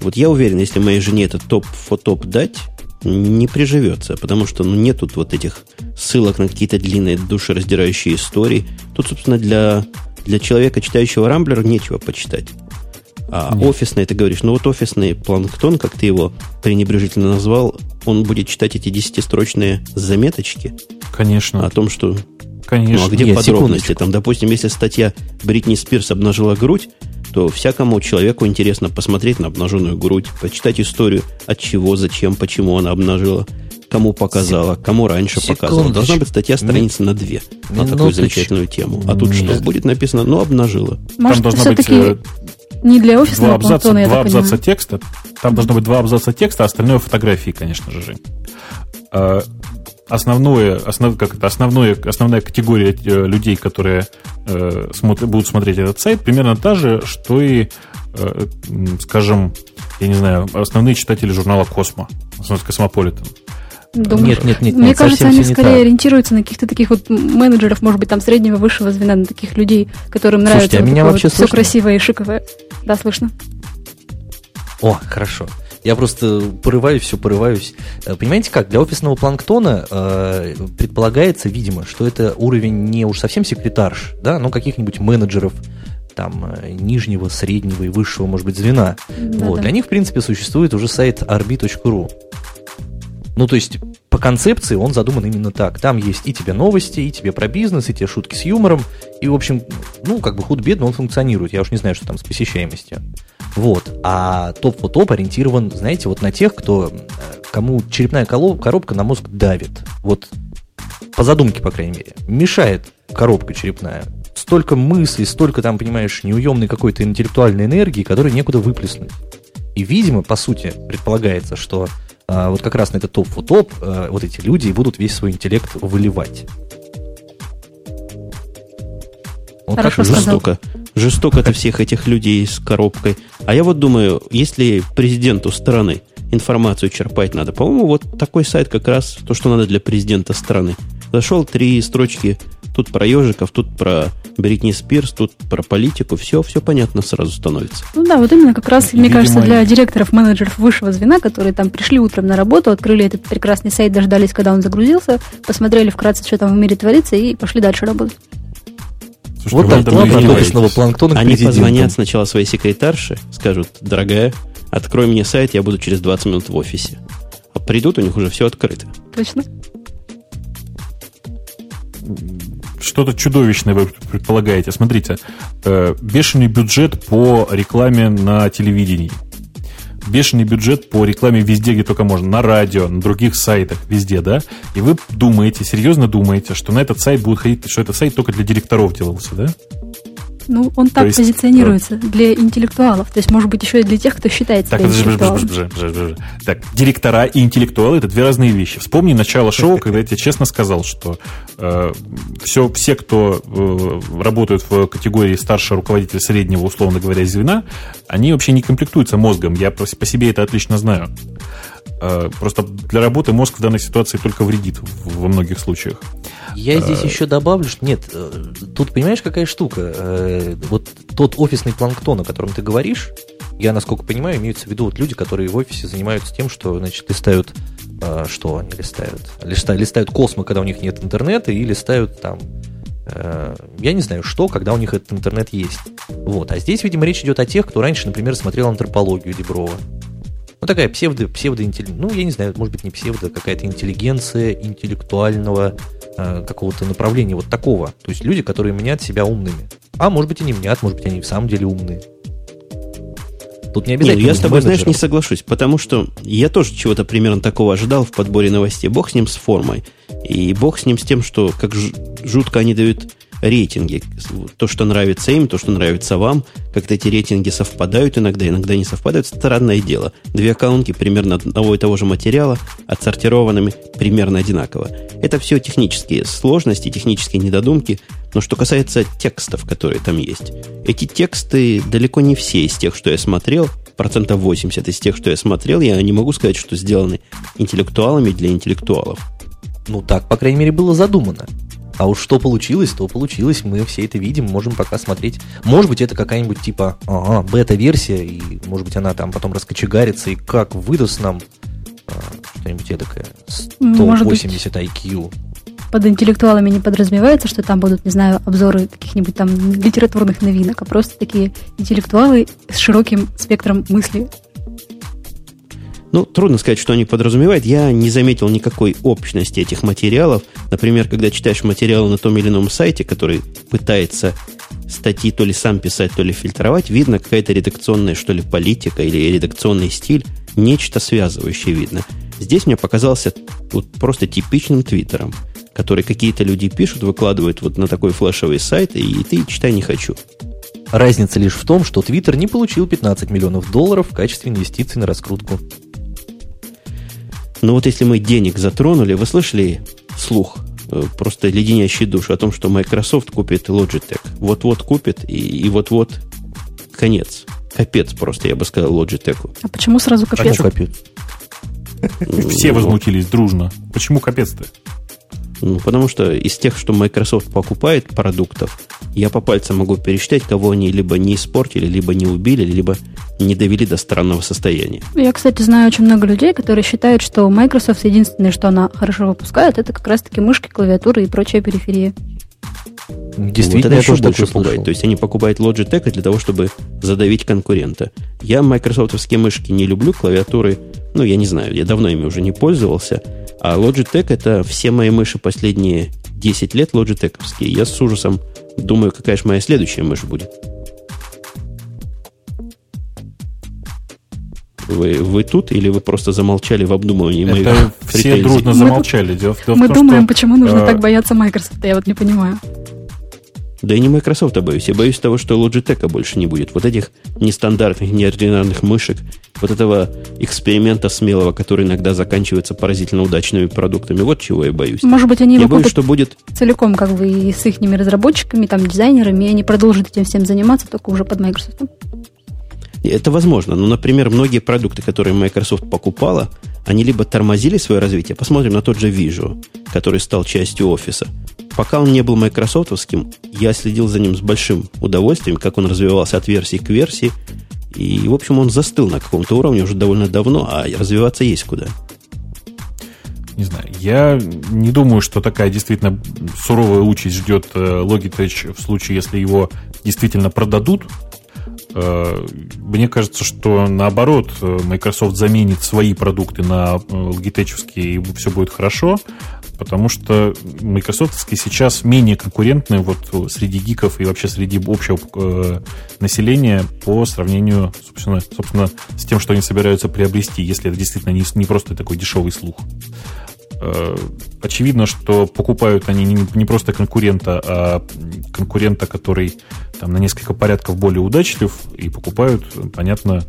Вот я уверен, если моей жене этот топ-фотоп дать, не приживется, потому что ну, нет тут вот этих ссылок на какие-то длинные душераздирающие истории. Тут, собственно, для, для человека, читающего Рамблер, нечего почитать. А Нет. офисный, ты говоришь, ну вот офисный планктон, как ты его пренебрежительно назвал, он будет читать эти десятистрочные заметочки. Конечно. О том, что... Конечно. Ну, а где Нет, подробности? Секундочку. Там, допустим, если статья Бритни Спирс обнажила грудь, то всякому человеку интересно посмотреть на обнаженную грудь, почитать историю, от чего, зачем, почему она обнажила, кому показала, кому раньше Секундочку. показала. Должна быть статья страницы на две на такую замечательную тему. А тут Нет. что? Будет написано, ну, обнажила. Может, Там должна быть э, не для офисного два абзаца, планктона, Два абзаца понимаю. текста. Там должно быть два абзаца текста, а остальное фотографии, конечно же, Жень. А, основное, основ, как это, основное, основная категория э, людей, которые э, смотр, будут смотреть этот сайт, примерно та же, что и, э, скажем, я не знаю, основные читатели журнала «Космо», «Космополитен». Думаешь? Нет, нет, нет. Мне нет, кажется, они скорее так. ориентируются на каких-то таких вот менеджеров, может быть, там среднего, высшего звена, на таких людей, которым Слушайте, нравится а вот меня вообще вот все красивое и шиковое. Да, слышно. О, хорошо. Я просто порываюсь, все порываюсь. Э, понимаете как? Для офисного планктона э, предполагается, видимо, что это уровень не уж совсем секретарш, да, но каких-нибудь менеджеров, там, э, нижнего, среднего и высшего, может быть, звена. Да, вот. Да. Для них, в принципе, существует уже сайт rb.ru. Ну, то есть, по концепции он задуман именно так. Там есть и тебе новости, и тебе про бизнес, и тебе шутки с юмором. И, в общем, ну, как бы худ-бедно он функционирует. Я уж не знаю, что там с посещаемостью. Вот. А топ-фотоп ориентирован, знаете, вот на тех, кто, э, кому черепная коробка на мозг давит. Вот по задумке, по крайней мере. Мешает коробка черепная. Столько мыслей, столько там, понимаешь, неуемной какой-то интеллектуальной энергии, которой некуда выплеснуть. И, видимо, по сути, предполагается, что вот как раз на этот топ-фотоп а, вот эти люди будут весь свой интеллект выливать. Вот Хорошо как жестоко. Жестоко это всех этих людей с коробкой. А я вот думаю, если президенту страны информацию черпать надо, по-моему, вот такой сайт как раз то, что надо для президента страны. Зашел три строчки Тут про ежиков, тут про Бритни Спирс, тут про политику. Все, все понятно сразу становится. Ну да, вот именно как раз, Видимо, мне кажется, для директоров, менеджеров высшего звена, которые там пришли утром на работу, открыли этот прекрасный сайт, дождались, когда он загрузился, посмотрели вкратце, что там в мире творится, и пошли дальше работать. Слушайте, вот так план от офисного планктона Они позвонят сначала своей секретарше, скажут, дорогая, открой мне сайт, я буду через 20 минут в офисе. А придут, у них уже все открыто. Точно что-то чудовищное вы предполагаете. Смотрите, э, бешеный бюджет по рекламе на телевидении. Бешеный бюджет по рекламе везде, где только можно. На радио, на других сайтах, везде, да? И вы думаете, серьезно думаете, что на этот сайт будет ходить, что этот сайт только для директоров делался, да? Ну, он так есть, позиционируется да. для интеллектуалов. То есть, может быть, еще и для тех, кто считает себя так, интеллектуалом. Бж, бж, бж, так, директора и интеллектуалы – это две разные вещи. Вспомни начало шоу, когда я тебе честно сказал, что э, все, все, кто э, работают в категории старшего руководителя среднего, условно говоря, звена, они вообще не комплектуются мозгом. Я по, по себе это отлично знаю. Э, просто для работы мозг в данной ситуации только вредит во многих случаях. Я здесь еще добавлю, что нет, э, тут понимаешь, какая штука? Э, вот тот офисный планктон, о котором ты говоришь, я, насколько понимаю, имеются в виду вот люди, которые в офисе занимаются тем, что, значит, листают, что они листают? Листают, листают космо, когда у них нет интернета, и листают там я не знаю, что, когда у них этот интернет есть. Вот. А здесь, видимо, речь идет о тех, кто раньше, например, смотрел антропологию Деброва. Ну, такая псевдо, псевдо ну, я не знаю, может быть, не псевдо, какая-то интеллигенция интеллектуального э, какого-то направления, вот такого. То есть люди, которые меняют себя умными. А может быть, и не меняют, может быть, они в самом деле умные. Тут не обязательно. Нет, я с тобой, знаешь, не соглашусь, потому что я тоже чего-то примерно такого ожидал в подборе новостей. Бог с ним с формой. И бог с ним с тем, что как жутко они дают рейтинги. То, что нравится им, то, что нравится вам. Как-то эти рейтинги совпадают иногда, иногда не совпадают. Странное дело. Две аккаунтки примерно одного и того же материала, отсортированными примерно одинаково. Это все технические сложности, технические недодумки. Но что касается текстов, которые там есть. Эти тексты далеко не все из тех, что я смотрел, процентов 80 из тех, что я смотрел, я не могу сказать, что сделаны интеллектуалами для интеллектуалов. Ну, так, по крайней мере, было задумано. А уж что получилось, то получилось. Мы все это видим, можем пока смотреть. Может быть, это какая-нибудь типа ага, бета-версия, и может быть она там потом раскочегарится, и как выдаст нам а, что-нибудь эдакое 180 IQ. Под интеллектуалами не подразумевается, что там будут, не знаю, обзоры каких-нибудь там литературных новинок, а просто такие интеллектуалы с широким спектром мысли ну, трудно сказать, что они подразумевают. Я не заметил никакой общности этих материалов. Например, когда читаешь материалы на том или ином сайте, который пытается статьи то ли сам писать, то ли фильтровать, видно какая-то редакционная, что ли, политика или редакционный стиль, нечто связывающее видно. Здесь мне показался вот просто типичным твиттером, который какие-то люди пишут, выкладывают вот на такой флешовый сайт, и ты читай не хочу. Разница лишь в том, что Твиттер не получил 15 миллионов долларов в качестве инвестиций на раскрутку. Но вот если мы денег затронули, вы слышали слух, э, просто леденящий душу о том, что Microsoft купит Logitech. Вот-вот купит, и, и вот-вот конец. Капец просто, я бы сказал, Logitech. А почему сразу капец? Почему капец? Все возмутились дружно. Почему капец-то? Ну, потому что из тех, что Microsoft покупает продуктов, я по пальцам могу пересчитать, кого они либо не испортили, либо не убили, либо не довели до странного состояния. Я, кстати, знаю очень много людей, которые считают, что Microsoft единственное, что она хорошо выпускает, это как раз-таки мышки, клавиатуры и прочая периферия. Действительно, вот это еще больше пугает. То есть они покупают Logitech для того, чтобы задавить конкурента. Я майкрософтовские мышки не люблю, клавиатуры, ну, я не знаю, я давно ими уже не пользовался. А Logitech это все мои мыши последние 10 лет лоджитековские. Я с ужасом думаю, какая же моя следующая мышь будет. Вы, вы тут или вы просто замолчали в обдумывании Это моих все претензий? дружно замолчали. Дело, дело мы в том, думаем, что, почему нужно э, так бояться Microsoft, я вот не понимаю. Да и не Microsoft а боюсь. Я боюсь того, что Logitech больше не будет. Вот этих нестандартных, неординарных мышек, вот этого эксперимента смелого, который иногда заканчивается поразительно удачными продуктами. Вот чего я боюсь. Может быть, они я боюсь, что будет целиком как бы и с их разработчиками, там, дизайнерами, и они продолжат этим всем заниматься, только уже под Microsoft. Это возможно. Но, например, многие продукты, которые Microsoft покупала, они либо тормозили свое развитие. Посмотрим на тот же Visual, который стал частью офиса. Пока он не был майкрософтовским, я следил за ним с большим удовольствием, как он развивался от версии к версии. И, в общем, он застыл на каком-то уровне уже довольно давно, а развиваться есть куда. Не знаю. Я не думаю, что такая действительно суровая участь ждет э, Logitech в случае, если его действительно продадут мне кажется, что наоборот, э, Microsoft заменит свои продукты на э, Logitech, и все будет хорошо, потому что Microsoft сейчас менее конкурентны вот среди гиков и вообще среди общего э, населения по сравнению, собственно, собственно, с тем, что они собираются приобрести, если это действительно не просто такой дешевый слух. Э, очевидно, что покупают они не, просто конкурента, а конкурента, который там на несколько порядков более удачлив, и покупают, понятно,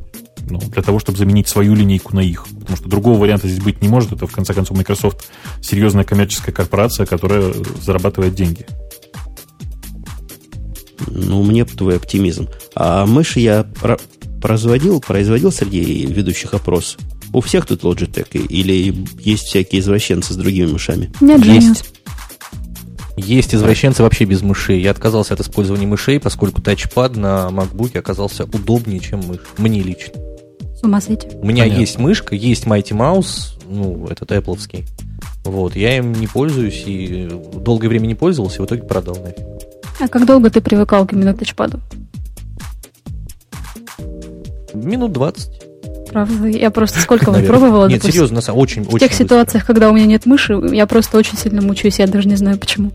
ну, для того, чтобы заменить свою линейку на их. Потому что другого варианта здесь быть не может. Это, в конце концов, Microsoft серьезная коммерческая корпорация, которая зарабатывает деньги. Ну, мне твой оптимизм. А мыши я производил, производил среди ведущих опрос. У всех тут Logitech? Или есть всякие извращенцы с другими мышами? Нет, есть. Есть извращенцы вообще без мышей. Я отказался от использования мышей, поскольку тачпад на MacBook оказался удобнее, чем мышь. Мне лично. С ума сойти. У меня Понятно. есть мышка, есть Mighty Mouse, ну, этот Apple. Вот, я им не пользуюсь и долгое время не пользовался, и в итоге продал нафиг. А как долго ты привыкал именно к тачпаду? Минут 20. Правда, я просто сколько вот пробовала. Нет, допустим, серьезно, на очень, В тех ситуациях, когда у меня нет мыши, я просто очень сильно мучаюсь, я даже не знаю почему.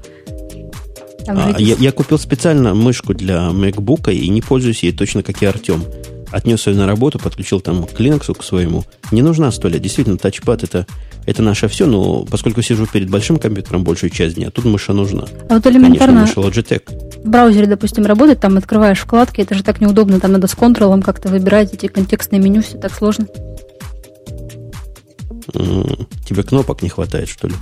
А, я, я купил специально мышку для MacBook и не пользуюсь ей точно как и Артем. Отнес ее на работу, подключил там к Linux к своему. Не нужна столь, действительно, тачпад это это наше все, но поскольку сижу перед большим компьютером большую часть дня, тут мыша нужна. А вот элементарно Конечно, мыша Logitech. в браузере, допустим, работать, там открываешь вкладки, это же так неудобно, там надо с контролом как-то выбирать эти контекстные меню, все так сложно. Тебе кнопок не хватает, что ли?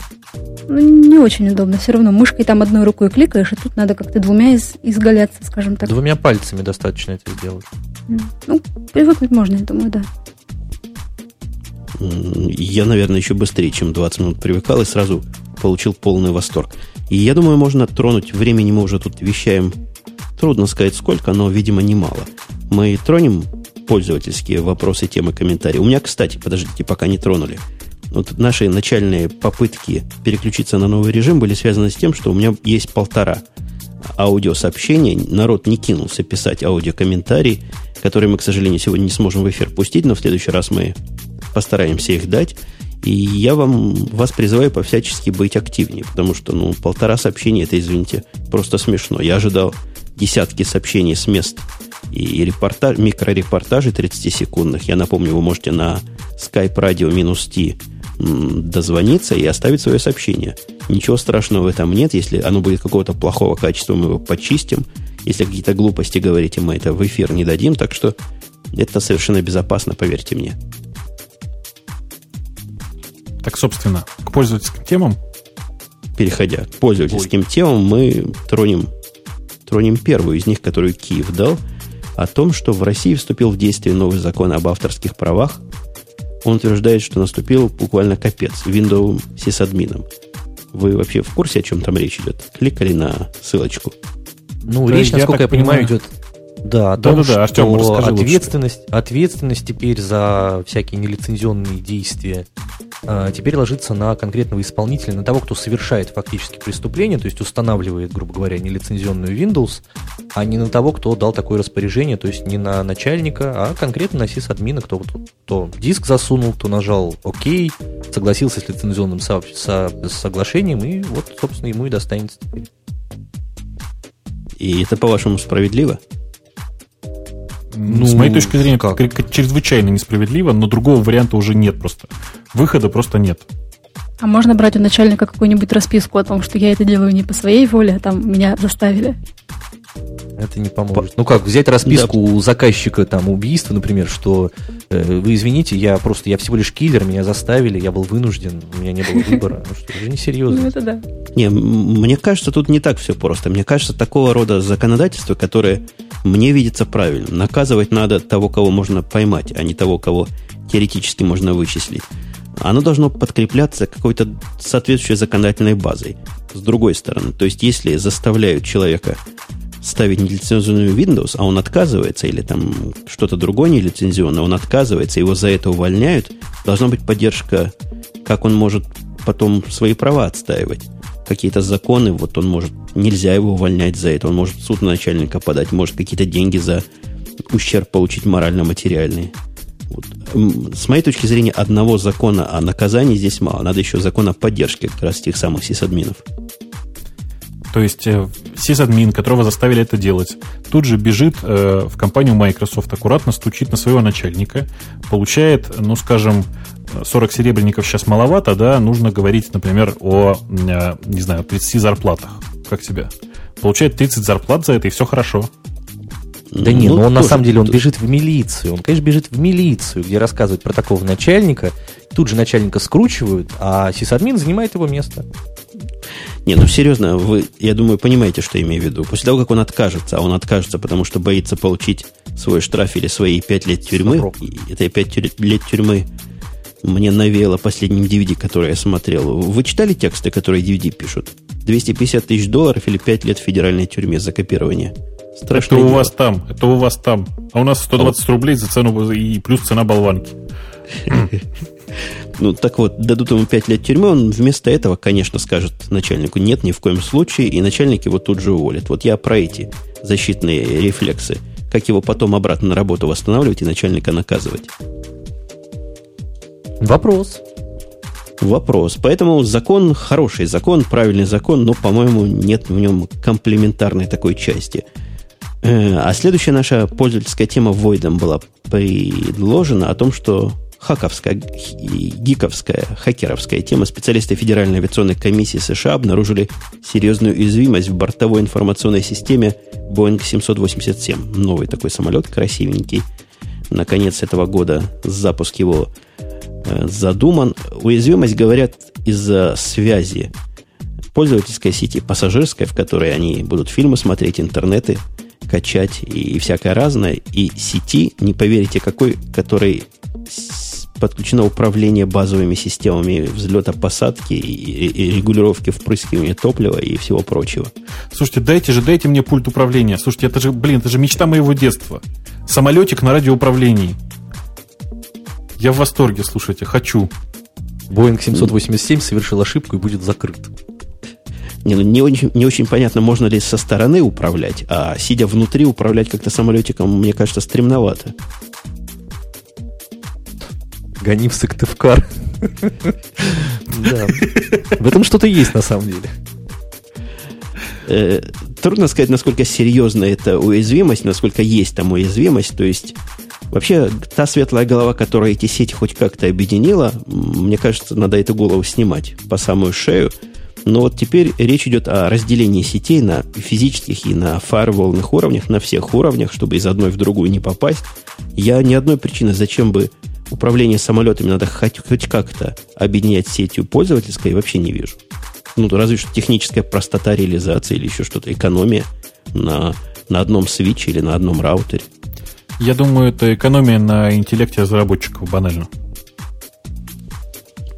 Ну, не очень удобно. Все равно мышкой там одной рукой кликаешь, и тут надо как-то двумя из, изгаляться, скажем так. Двумя пальцами достаточно это сделать. Ну, привыкнуть можно, я думаю, да. Я, наверное, еще быстрее, чем 20 минут привыкал и сразу получил полный восторг. И я думаю, можно тронуть. Времени мы уже тут вещаем. Трудно сказать сколько, но, видимо, немало. Мы тронем пользовательские вопросы, темы, комментарии. У меня, кстати, подождите, пока не тронули. Вот наши начальные попытки переключиться на новый режим были связаны с тем, что у меня есть полтора аудиосообщения. Народ не кинулся писать аудиокомментарий, которые мы, к сожалению, сегодня не сможем в эфир пустить, но в следующий раз мы постараемся их дать. И я вам, вас призываю по-всячески быть активнее, потому что, ну, полтора сообщения, это, извините, просто смешно. Я ожидал десятки сообщений с мест и репортаж, микрорепортажи 30-секундных. Я напомню, вы можете на Skype Radio минус T дозвониться и оставить свое сообщение. Ничего страшного в этом нет. Если оно будет какого-то плохого качества, мы его почистим. Если какие-то глупости говорите, мы это в эфир не дадим. Так что это совершенно безопасно, поверьте мне. Так, собственно, к пользовательским темам. Переходя к пользовательским Ой. темам, мы тронем, тронем первую из них, которую Киев дал, о том, что в России вступил в действие новый закон об авторских правах. Он утверждает, что наступил буквально капец Windows сисадмином. Вы вообще в курсе, о чем там речь идет? Кликали на ссылочку? Ну, да речь, насколько я, я понимаю, идет да, о том, да, да, да. Артем, что ответственность, лучше. ответственность теперь за всякие нелицензионные действия а, теперь ложится на конкретного исполнителя, на того, кто совершает фактически преступление, то есть устанавливает, грубо говоря, нелицензионную Windows, а не на того, кто дал такое распоряжение, то есть не на начальника, а конкретно на сисадмина, кто, кто, кто диск засунул, кто нажал ОК, согласился с лицензионным со, со, соглашением, и вот, собственно, ему и достанется теперь. И это, по-вашему, справедливо? Ну, с моей точки зрения, как? чрезвычайно несправедливо, но другого варианта уже нет просто. Выхода просто нет. А можно брать у начальника какую-нибудь расписку о том, что я это делаю не по своей воле, а там меня заставили? Это не поможет. Ну как, взять расписку да. у заказчика там убийства, например, что э, вы извините, я просто, я всего лишь киллер, меня заставили, я был вынужден, у меня не было выбора. Ну что, уже не серьезно. Ну это да. Не, мне кажется, тут не так все просто. Мне кажется, такого рода законодательство, которое мне видится правильным. Наказывать надо того, кого можно поймать, а не того, кого теоретически можно вычислить. Оно должно подкрепляться какой-то соответствующей законодательной базой. С другой стороны, то есть если заставляют человека ставить нелицензионную Windows, а он отказывается, или там что-то другое нелицензионное, он отказывается, его за это увольняют, должна быть поддержка, как он может потом свои права отстаивать. Какие-то законы, вот он может, нельзя его увольнять за это, он может в суд на начальника подать, может какие-то деньги за ущерб получить морально-материальные. Вот. С моей точки зрения, одного закона о наказании здесь мало. Надо еще закон о поддержке как раз тех самых сисадминов. То есть э, сисадмин, которого заставили это делать, тут же бежит э, в компанию Microsoft, аккуратно стучит на своего начальника, получает, ну, скажем, 40 серебряников сейчас маловато, да, нужно говорить, например, о, э, не знаю, 30 зарплатах. Как тебе? Получает 30 зарплат за это, и все хорошо. Да нет, ну, но он тоже, на самом деле он бежит в милицию. Он, конечно, бежит в милицию, где рассказывает про такого начальника. Тут же начальника скручивают, а сисадмин занимает его место. Не, ну серьезно, вы, я думаю, понимаете, что я имею в виду. После того, как он откажется, а он откажется, потому что боится получить свой штраф или свои 5 лет тюрьмы, и это 5 лет тюрьмы мне навеяло последним DVD, который я смотрел. Вы читали тексты, которые DVD пишут? 250 тысяч долларов или 5 лет в федеральной тюрьме за копирование. Страшное это у дело. вас там, это у вас там. А у нас 120 рублей за цену и плюс цена болванки. Ну, так вот, дадут ему 5 лет тюрьмы, он вместо этого, конечно, скажет начальнику, нет, ни в коем случае, и начальник его тут же уволит. Вот я про эти защитные рефлексы. Как его потом обратно на работу восстанавливать и начальника наказывать. Вопрос. Вопрос. Поэтому закон хороший закон, правильный закон, но, по-моему, нет в нем комплементарной такой части. Э, а следующая наша пользовательская тема Войдом была предложена о том, что хаковская, гиковская, хакеровская тема специалисты Федеральной авиационной комиссии США обнаружили серьезную уязвимость в бортовой информационной системе Boeing 787. Новый такой самолет, красивенький. Наконец этого года запуск его Э, задуман. Уязвимость, говорят, из-за связи пользовательской сети, пассажирской, в которой они будут фильмы смотреть, интернеты качать и всякое разное, и сети, не поверите какой, которой подключено управление базовыми системами взлета, посадки и, и регулировки впрыскивания топлива и всего прочего. Слушайте, дайте же, дайте мне пульт управления. Слушайте, это же, блин, это же мечта моего детства. Самолетик на радиоуправлении. Я в восторге, слушайте, хочу. Boeing 787 совершил ошибку и будет закрыт. Не, ну, не, очень, не очень понятно, можно ли со стороны управлять, а сидя внутри управлять как-то самолетиком, мне кажется, стремновато. Гони в Сыктывкар. Да. В этом что-то есть на самом деле. Э, трудно сказать, насколько серьезна эта уязвимость, насколько есть там уязвимость. То есть Вообще, та светлая голова, которая эти сети хоть как-то объединила, мне кажется, надо эту голову снимать по самую шею. Но вот теперь речь идет о разделении сетей на физических и на фаерволных уровнях, на всех уровнях, чтобы из одной в другую не попасть. Я ни одной причины, зачем бы управление самолетами надо хоть, хоть как-то объединять сетью пользовательской, вообще не вижу. Ну, разве что техническая простота реализации или еще что-то, экономия на, на одном свече или на одном раутере. Я думаю, это экономия на интеллекте разработчиков банально.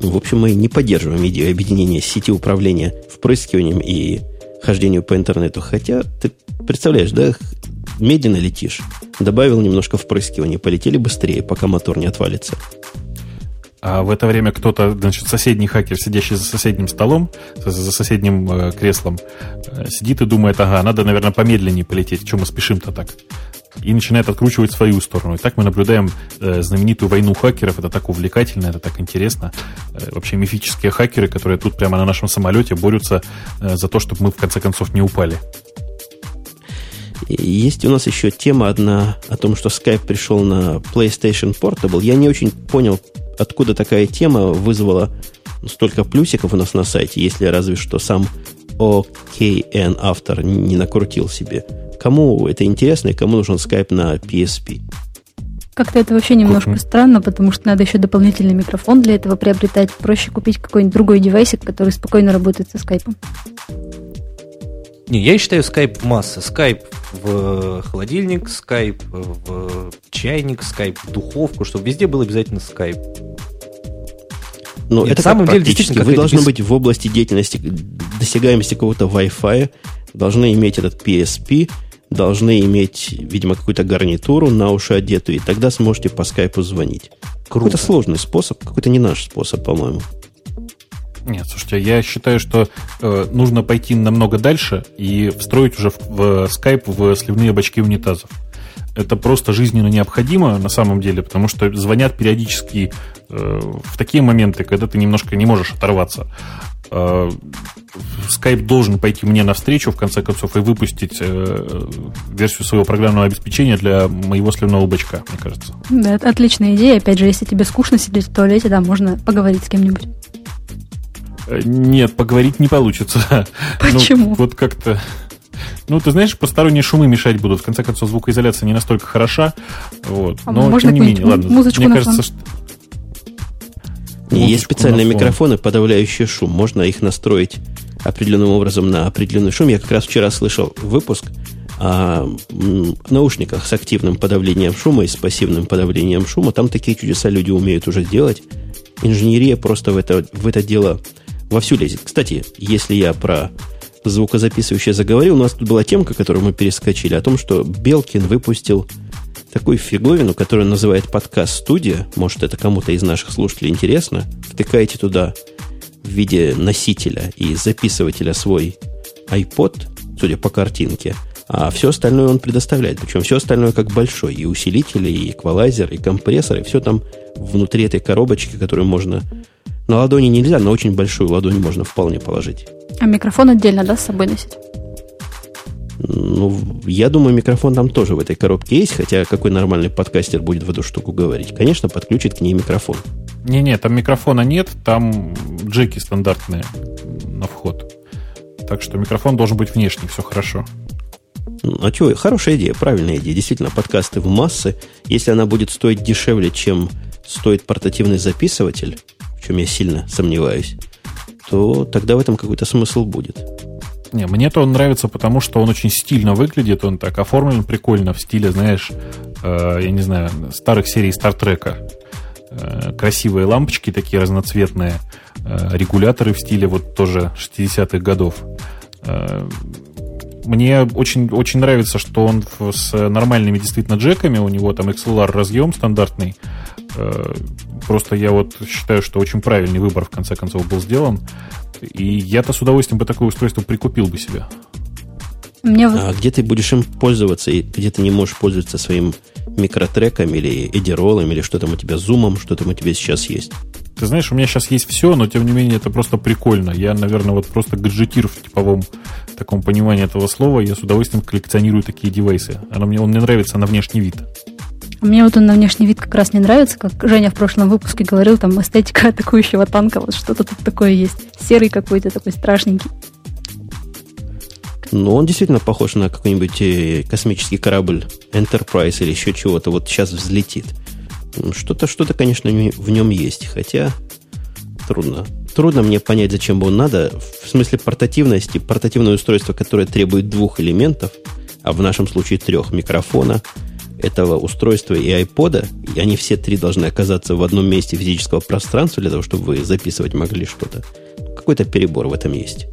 В общем, мы не поддерживаем идею объединения сети управления впрыскиванием и хождению по интернету. Хотя, ты представляешь, да, медленно летишь. Добавил немножко впрыскивания, полетели быстрее, пока мотор не отвалится. А в это время кто-то, значит, соседний хакер, сидящий за соседним столом, за соседним э, креслом, э, сидит и думает, ага, надо, наверное, помедленнее полететь. Чем мы спешим-то так? И начинает откручивать свою сторону. И так мы наблюдаем э, знаменитую войну хакеров. Это так увлекательно, это так интересно. Э, вообще мифические хакеры, которые тут прямо на нашем самолете борются э, за то, чтобы мы в конце концов не упали. Есть у нас еще тема одна о том, что Skype пришел на PlayStation Portable. Я не очень понял, откуда такая тема вызвала столько плюсиков у нас на сайте, если разве что сам OKN автор не накрутил себе Кому это интересно и кому нужен скайп на PSP? Как-то это вообще немножко uh странно, потому что надо еще дополнительный микрофон для этого приобретать. Проще купить какой-нибудь другой девайсик, который спокойно работает со скайпом. Не, я считаю скайп масса. Скайп в холодильник, скайп в чайник, скайп в духовку, чтобы везде был обязательно скайп. Но Нет, это самом деле действительно вы должны без... быть в области деятельности досягаемости какого-то Wi-Fi, должны иметь этот PSP, должны иметь, видимо, какую-то гарнитуру на уши одетую, и тогда сможете по скайпу звонить. Какой-то сложный способ, какой-то не наш способ, по-моему. Нет, слушайте, я считаю, что э, нужно пойти намного дальше и встроить уже в, в Skype в сливные бачки унитазов. Это просто жизненно необходимо на самом деле, потому что звонят периодически э, в такие моменты, когда ты немножко не можешь оторваться. Э, Skype должен пойти мне навстречу, в конце концов, и выпустить э, версию своего программного обеспечения для моего сливного бачка, мне кажется. Да, это отличная идея. Опять же, если тебе скучно сидеть в туалете, да, можно поговорить с кем-нибудь. Э, нет, поговорить не получится. Почему? Ну, вот как-то... Ну, ты знаешь, посторонние шумы мешать будут. В конце концов, звукоизоляция не настолько хороша. Вот. А Но, можно тем не менее, ладно. музычку Мне кажется, фон? что... И есть специальные на фон. микрофоны, подавляющие шум. Можно их настроить определенным образом на определенный шум. Я как раз вчера слышал выпуск о м, наушниках с активным подавлением шума и с пассивным подавлением шума. Там такие чудеса люди умеют уже делать. Инженерия просто в это, в это дело вовсю лезет. Кстати, если я про звукозаписывающее заговорил, у нас тут была темка, которую мы перескочили, о том, что Белкин выпустил такую фиговину, которую называет подкаст-студия. Может, это кому-то из наших слушателей интересно. Втыкаете туда в виде носителя и записывателя свой iPod, судя по картинке, а все остальное он предоставляет. Причем все остальное как большой. И усилители, и эквалайзер, и компрессор, и все там внутри этой коробочки, которую можно... На ладони нельзя, но очень большую ладонь можно вполне положить. А микрофон отдельно, да, с собой носить? Ну, я думаю, микрофон там тоже в этой коробке есть, хотя какой нормальный подкастер будет в эту штуку говорить? Конечно, подключит к ней микрофон. Не-не, там микрофона нет, там джеки стандартные на вход. Так что микрофон должен быть внешний, все хорошо. Ну, А что, хорошая идея, правильная идея. Действительно, подкасты в массы. Если она будет стоить дешевле, чем стоит портативный записыватель, в чем я сильно сомневаюсь, то тогда в этом какой-то смысл будет. Не, мне-то он нравится, потому что он очень стильно выглядит, он так оформлен прикольно в стиле, знаешь, э, я не знаю, старых серий Стартрека. Э, красивые лампочки такие разноцветные, э, регуляторы в стиле вот тоже 60-х годов. Э, мне очень, очень нравится, что он с нормальными действительно джеками, у него там XLR разъем стандартный. Э, Просто я вот считаю, что очень правильный выбор в конце концов был сделан. И я-то с удовольствием бы такое устройство прикупил бы себе. Мне А где ты будешь им пользоваться, и где ты не можешь пользоваться своим микротреком или эдиролом, или что там у тебя, зумом, что там у тебя сейчас есть? Ты знаешь, у меня сейчас есть все, но тем не менее это просто прикольно. Я, наверное, вот просто гаджетир в типовом таком понимании этого слова. Я с удовольствием коллекционирую такие девайсы. Она мне, он мне нравится на внешний вид. Мне вот он на внешний вид как раз не нравится, как Женя в прошлом выпуске говорил, там эстетика атакующего танка, вот что-то тут такое есть. Серый какой-то такой страшненький. Ну, он действительно похож на какой-нибудь э, космический корабль Enterprise или еще чего-то. Вот сейчас взлетит. М, Что-то, что-то, конечно, в нем есть. Хотя трудно. Трудно мне понять, зачем бы он надо. В смысле портативности. Портативное устройство, которое требует двух элементов, а в нашем случае трех микрофона, этого устройства и айпода, и они все три должны оказаться в одном месте физического пространства для того, чтобы вы записывать могли что-то. Какой-то перебор в этом есть.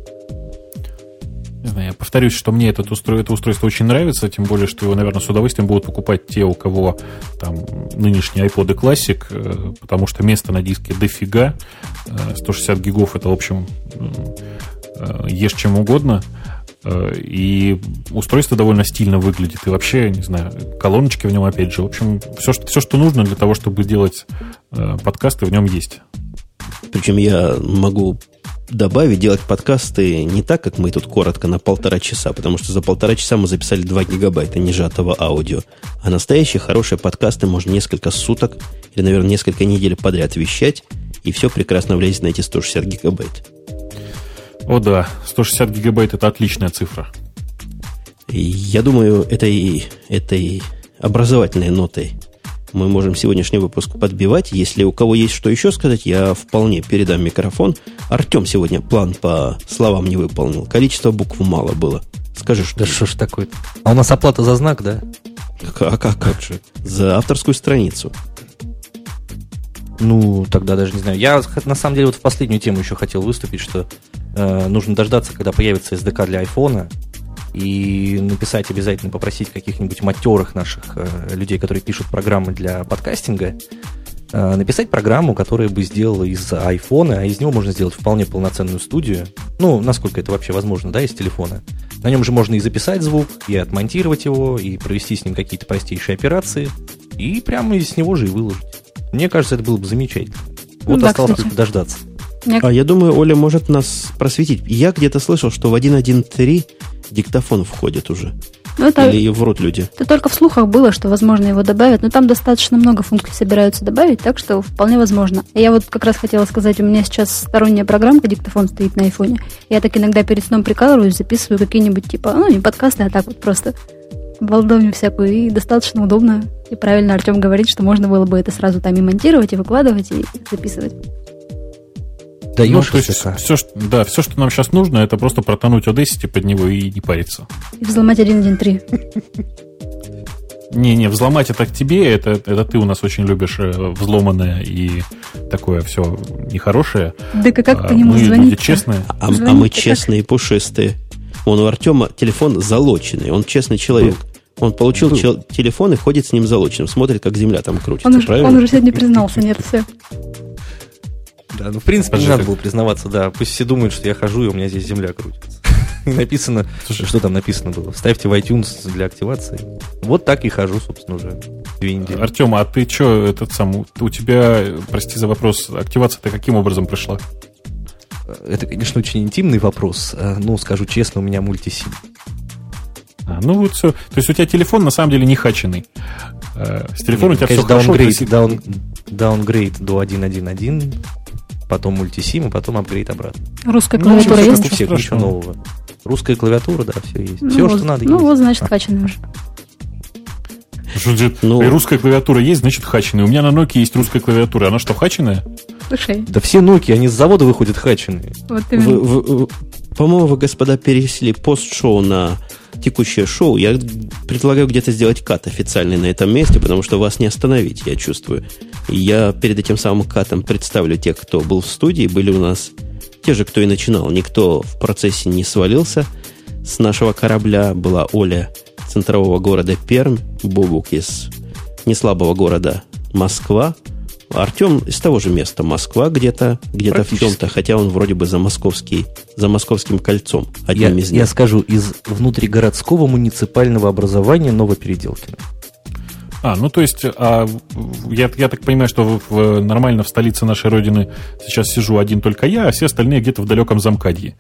Я повторюсь, что мне этот устро... это устройство очень нравится, тем более, что его, наверное, с удовольствием будут покупать те, у кого там нынешний iPod Classic, э, потому что места на диске дофига. Э, 160 гигов это, в общем, э, ешь чем угодно. Э, И устройство довольно стильно выглядит. И вообще, не знаю, колоночки в нем, опять же. В общем, все, что, все, что нужно для того, чтобы делать э, подкасты, в нем есть. Причем я могу добавить, делать подкасты не так, как мы тут коротко, на полтора часа, потому что за полтора часа мы записали 2 гигабайта нежатого аудио. А настоящие хорошие подкасты можно несколько суток или, наверное, несколько недель подряд вещать, и все прекрасно влезет на эти 160 гигабайт. О да, 160 гигабайт это отличная цифра. Я думаю, этой, этой образовательной нотой мы можем сегодняшний выпуск подбивать. Если у кого есть что еще сказать, я вполне передам микрофон. Артем сегодня план по словам не выполнил. Количество букв мало было. Скажи, что... Да что ж такое А у нас оплата за знак, да? А как, как же? За авторскую страницу. Ну, тогда даже не знаю. Я на самом деле вот в последнюю тему еще хотел выступить, что нужно дождаться, когда появится SDK для айфона, и написать обязательно, попросить каких-нибудь матерых наших э, людей, которые пишут программы для подкастинга, э, написать программу, которая бы сделала из айфона, а из него можно сделать вполне полноценную студию. Ну, насколько это вообще возможно, да, из телефона. На нем же можно и записать звук, и отмонтировать его, и провести с ним какие-то простейшие операции, и прямо из него же и выложить. Мне кажется, это было бы замечательно. Вот Да, осталось кстати. только дождаться. Мне- А я думаю, Оля может нас просветить. Я где-то слышал, что в 1.1.3 диктофон входит уже. Ну, это, Или врут люди. это только в слухах было, что, возможно, его добавят, но там достаточно много функций собираются добавить, так что вполне возможно. Я вот как раз хотела сказать, у меня сейчас сторонняя программка, диктофон стоит на айфоне. Я так иногда перед сном прикалываюсь, записываю какие-нибудь, типа, ну, не подкасты, а так вот просто болтовню всякую, и достаточно удобно. И правильно Артем говорит, что можно было бы это сразу там и монтировать, и выкладывать, и записывать. Даешь Ну, то есть, языка. все, что, да, все, что нам сейчас нужно, это просто протонуть Audacity под него и не париться. И взломать 1.1.3. Не-не, взломать это к тебе, это, это ты у нас очень любишь э, взломанное и такое все нехорошее. Да как А по нему мы звонить? люди честные. А, а мы как? честные и пушистые. Он у Артема телефон залоченный. Он честный человек. Он получил Был. чел- телефон и ходит с ним залоченным. Смотрит, как земля там крутится. Он правильно? он уже сегодня признался, нет, все. Да, ну, в принципе, Подожди, не надо было признаваться, да. Пусть все думают, что я хожу, и у меня здесь земля крутится. И написано, Слушай, что там написано было? Вставьте в iTunes для активации. Вот так и хожу, собственно, уже две недели. Артем, а ты что, этот сам, у- тебя, прости за вопрос, активация-то каким образом прошла? Это, конечно, очень интимный вопрос. Э, Ну, скажу честно, у меня мультисим. А, ну вот все. То есть у тебя телефон на самом деле не хаченный. Э, С телефоном у тебя все Конечно, хорошо. даунгрейд, даун, даунгрейд до 1.1.1, потом мультисим, и потом апгрейд обратно. Русская Ну, клавиатура Как есть? у всех, ничего нового. Русская клавиатура, да, все есть. Ну, все, вот- что надо, Ну, есть. вот, значит, А. хаченный уже. Же- Ну- и русская клавиатура есть, значит хаченная. У меня на Nokia есть русская клавиатура. Она что, хаченная? Слушай, Да все Nokia, они с завода выходят хаченые. вот Вы- именно. вы- вы- по-моему, вы, господа, перенесли пост-шоу на текущее шоу. Я предлагаю где-то сделать кат официальный на этом месте, потому что вас не остановить, я чувствую. Я перед этим самым катом представлю тех, кто был в студии. Были у нас те же, кто и начинал. Никто в процессе не свалился с нашего корабля. Была Оля центрового города Пермь, Бобук из неслабого города Москва, Артем из того же места Москва где-то, где-то в чем-то, хотя он вроде бы за московский, за московским кольцом, Я, одним из них. я скажу, из внутригородского муниципального образования Новопеределкино. А, ну то есть, а, я, я так понимаю, что в- в- нормально в столице нашей родины сейчас сижу один только я, а все остальные где-то в далеком замкадье.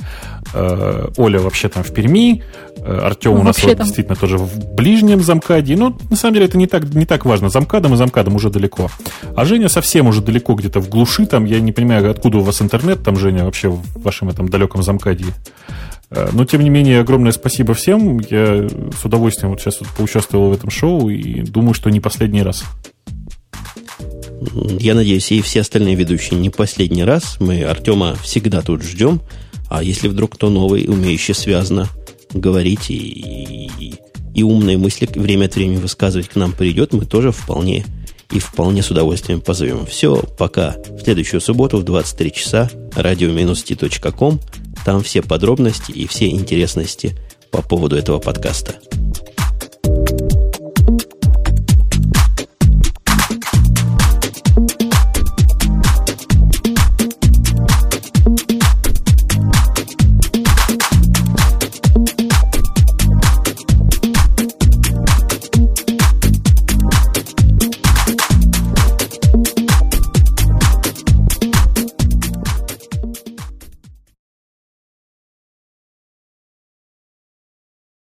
Э, Оля вообще там в Перми, э, Артем у нас вот там. действительно тоже в ближнем замкадье. Ну, на самом деле это не так, не так важно. Замкадом и замкадом уже далеко. А Женя совсем уже далеко, где-то в глуши там. Я не понимаю, откуда у вас интернет там, Женя, вообще в вашем этом далеком замкадье. Э, Но, тем не менее, огромное спасибо всем. Я с удовольствием вот сейчас вот поучаствовал в этом шоу и думаю, что не последний раз. Я надеюсь, и все остальные ведущие не последний раз. Мы Артема всегда тут ждем. А если вдруг кто новый, умеющий связно говорить и, и, и умные мысли время от времени высказывать к нам придет, мы тоже вполне и вполне с удовольствием позовем. Все, пока. В следующую субботу в 23 часа radio-t.com. Там все подробности и все интересности по поводу этого подкаста.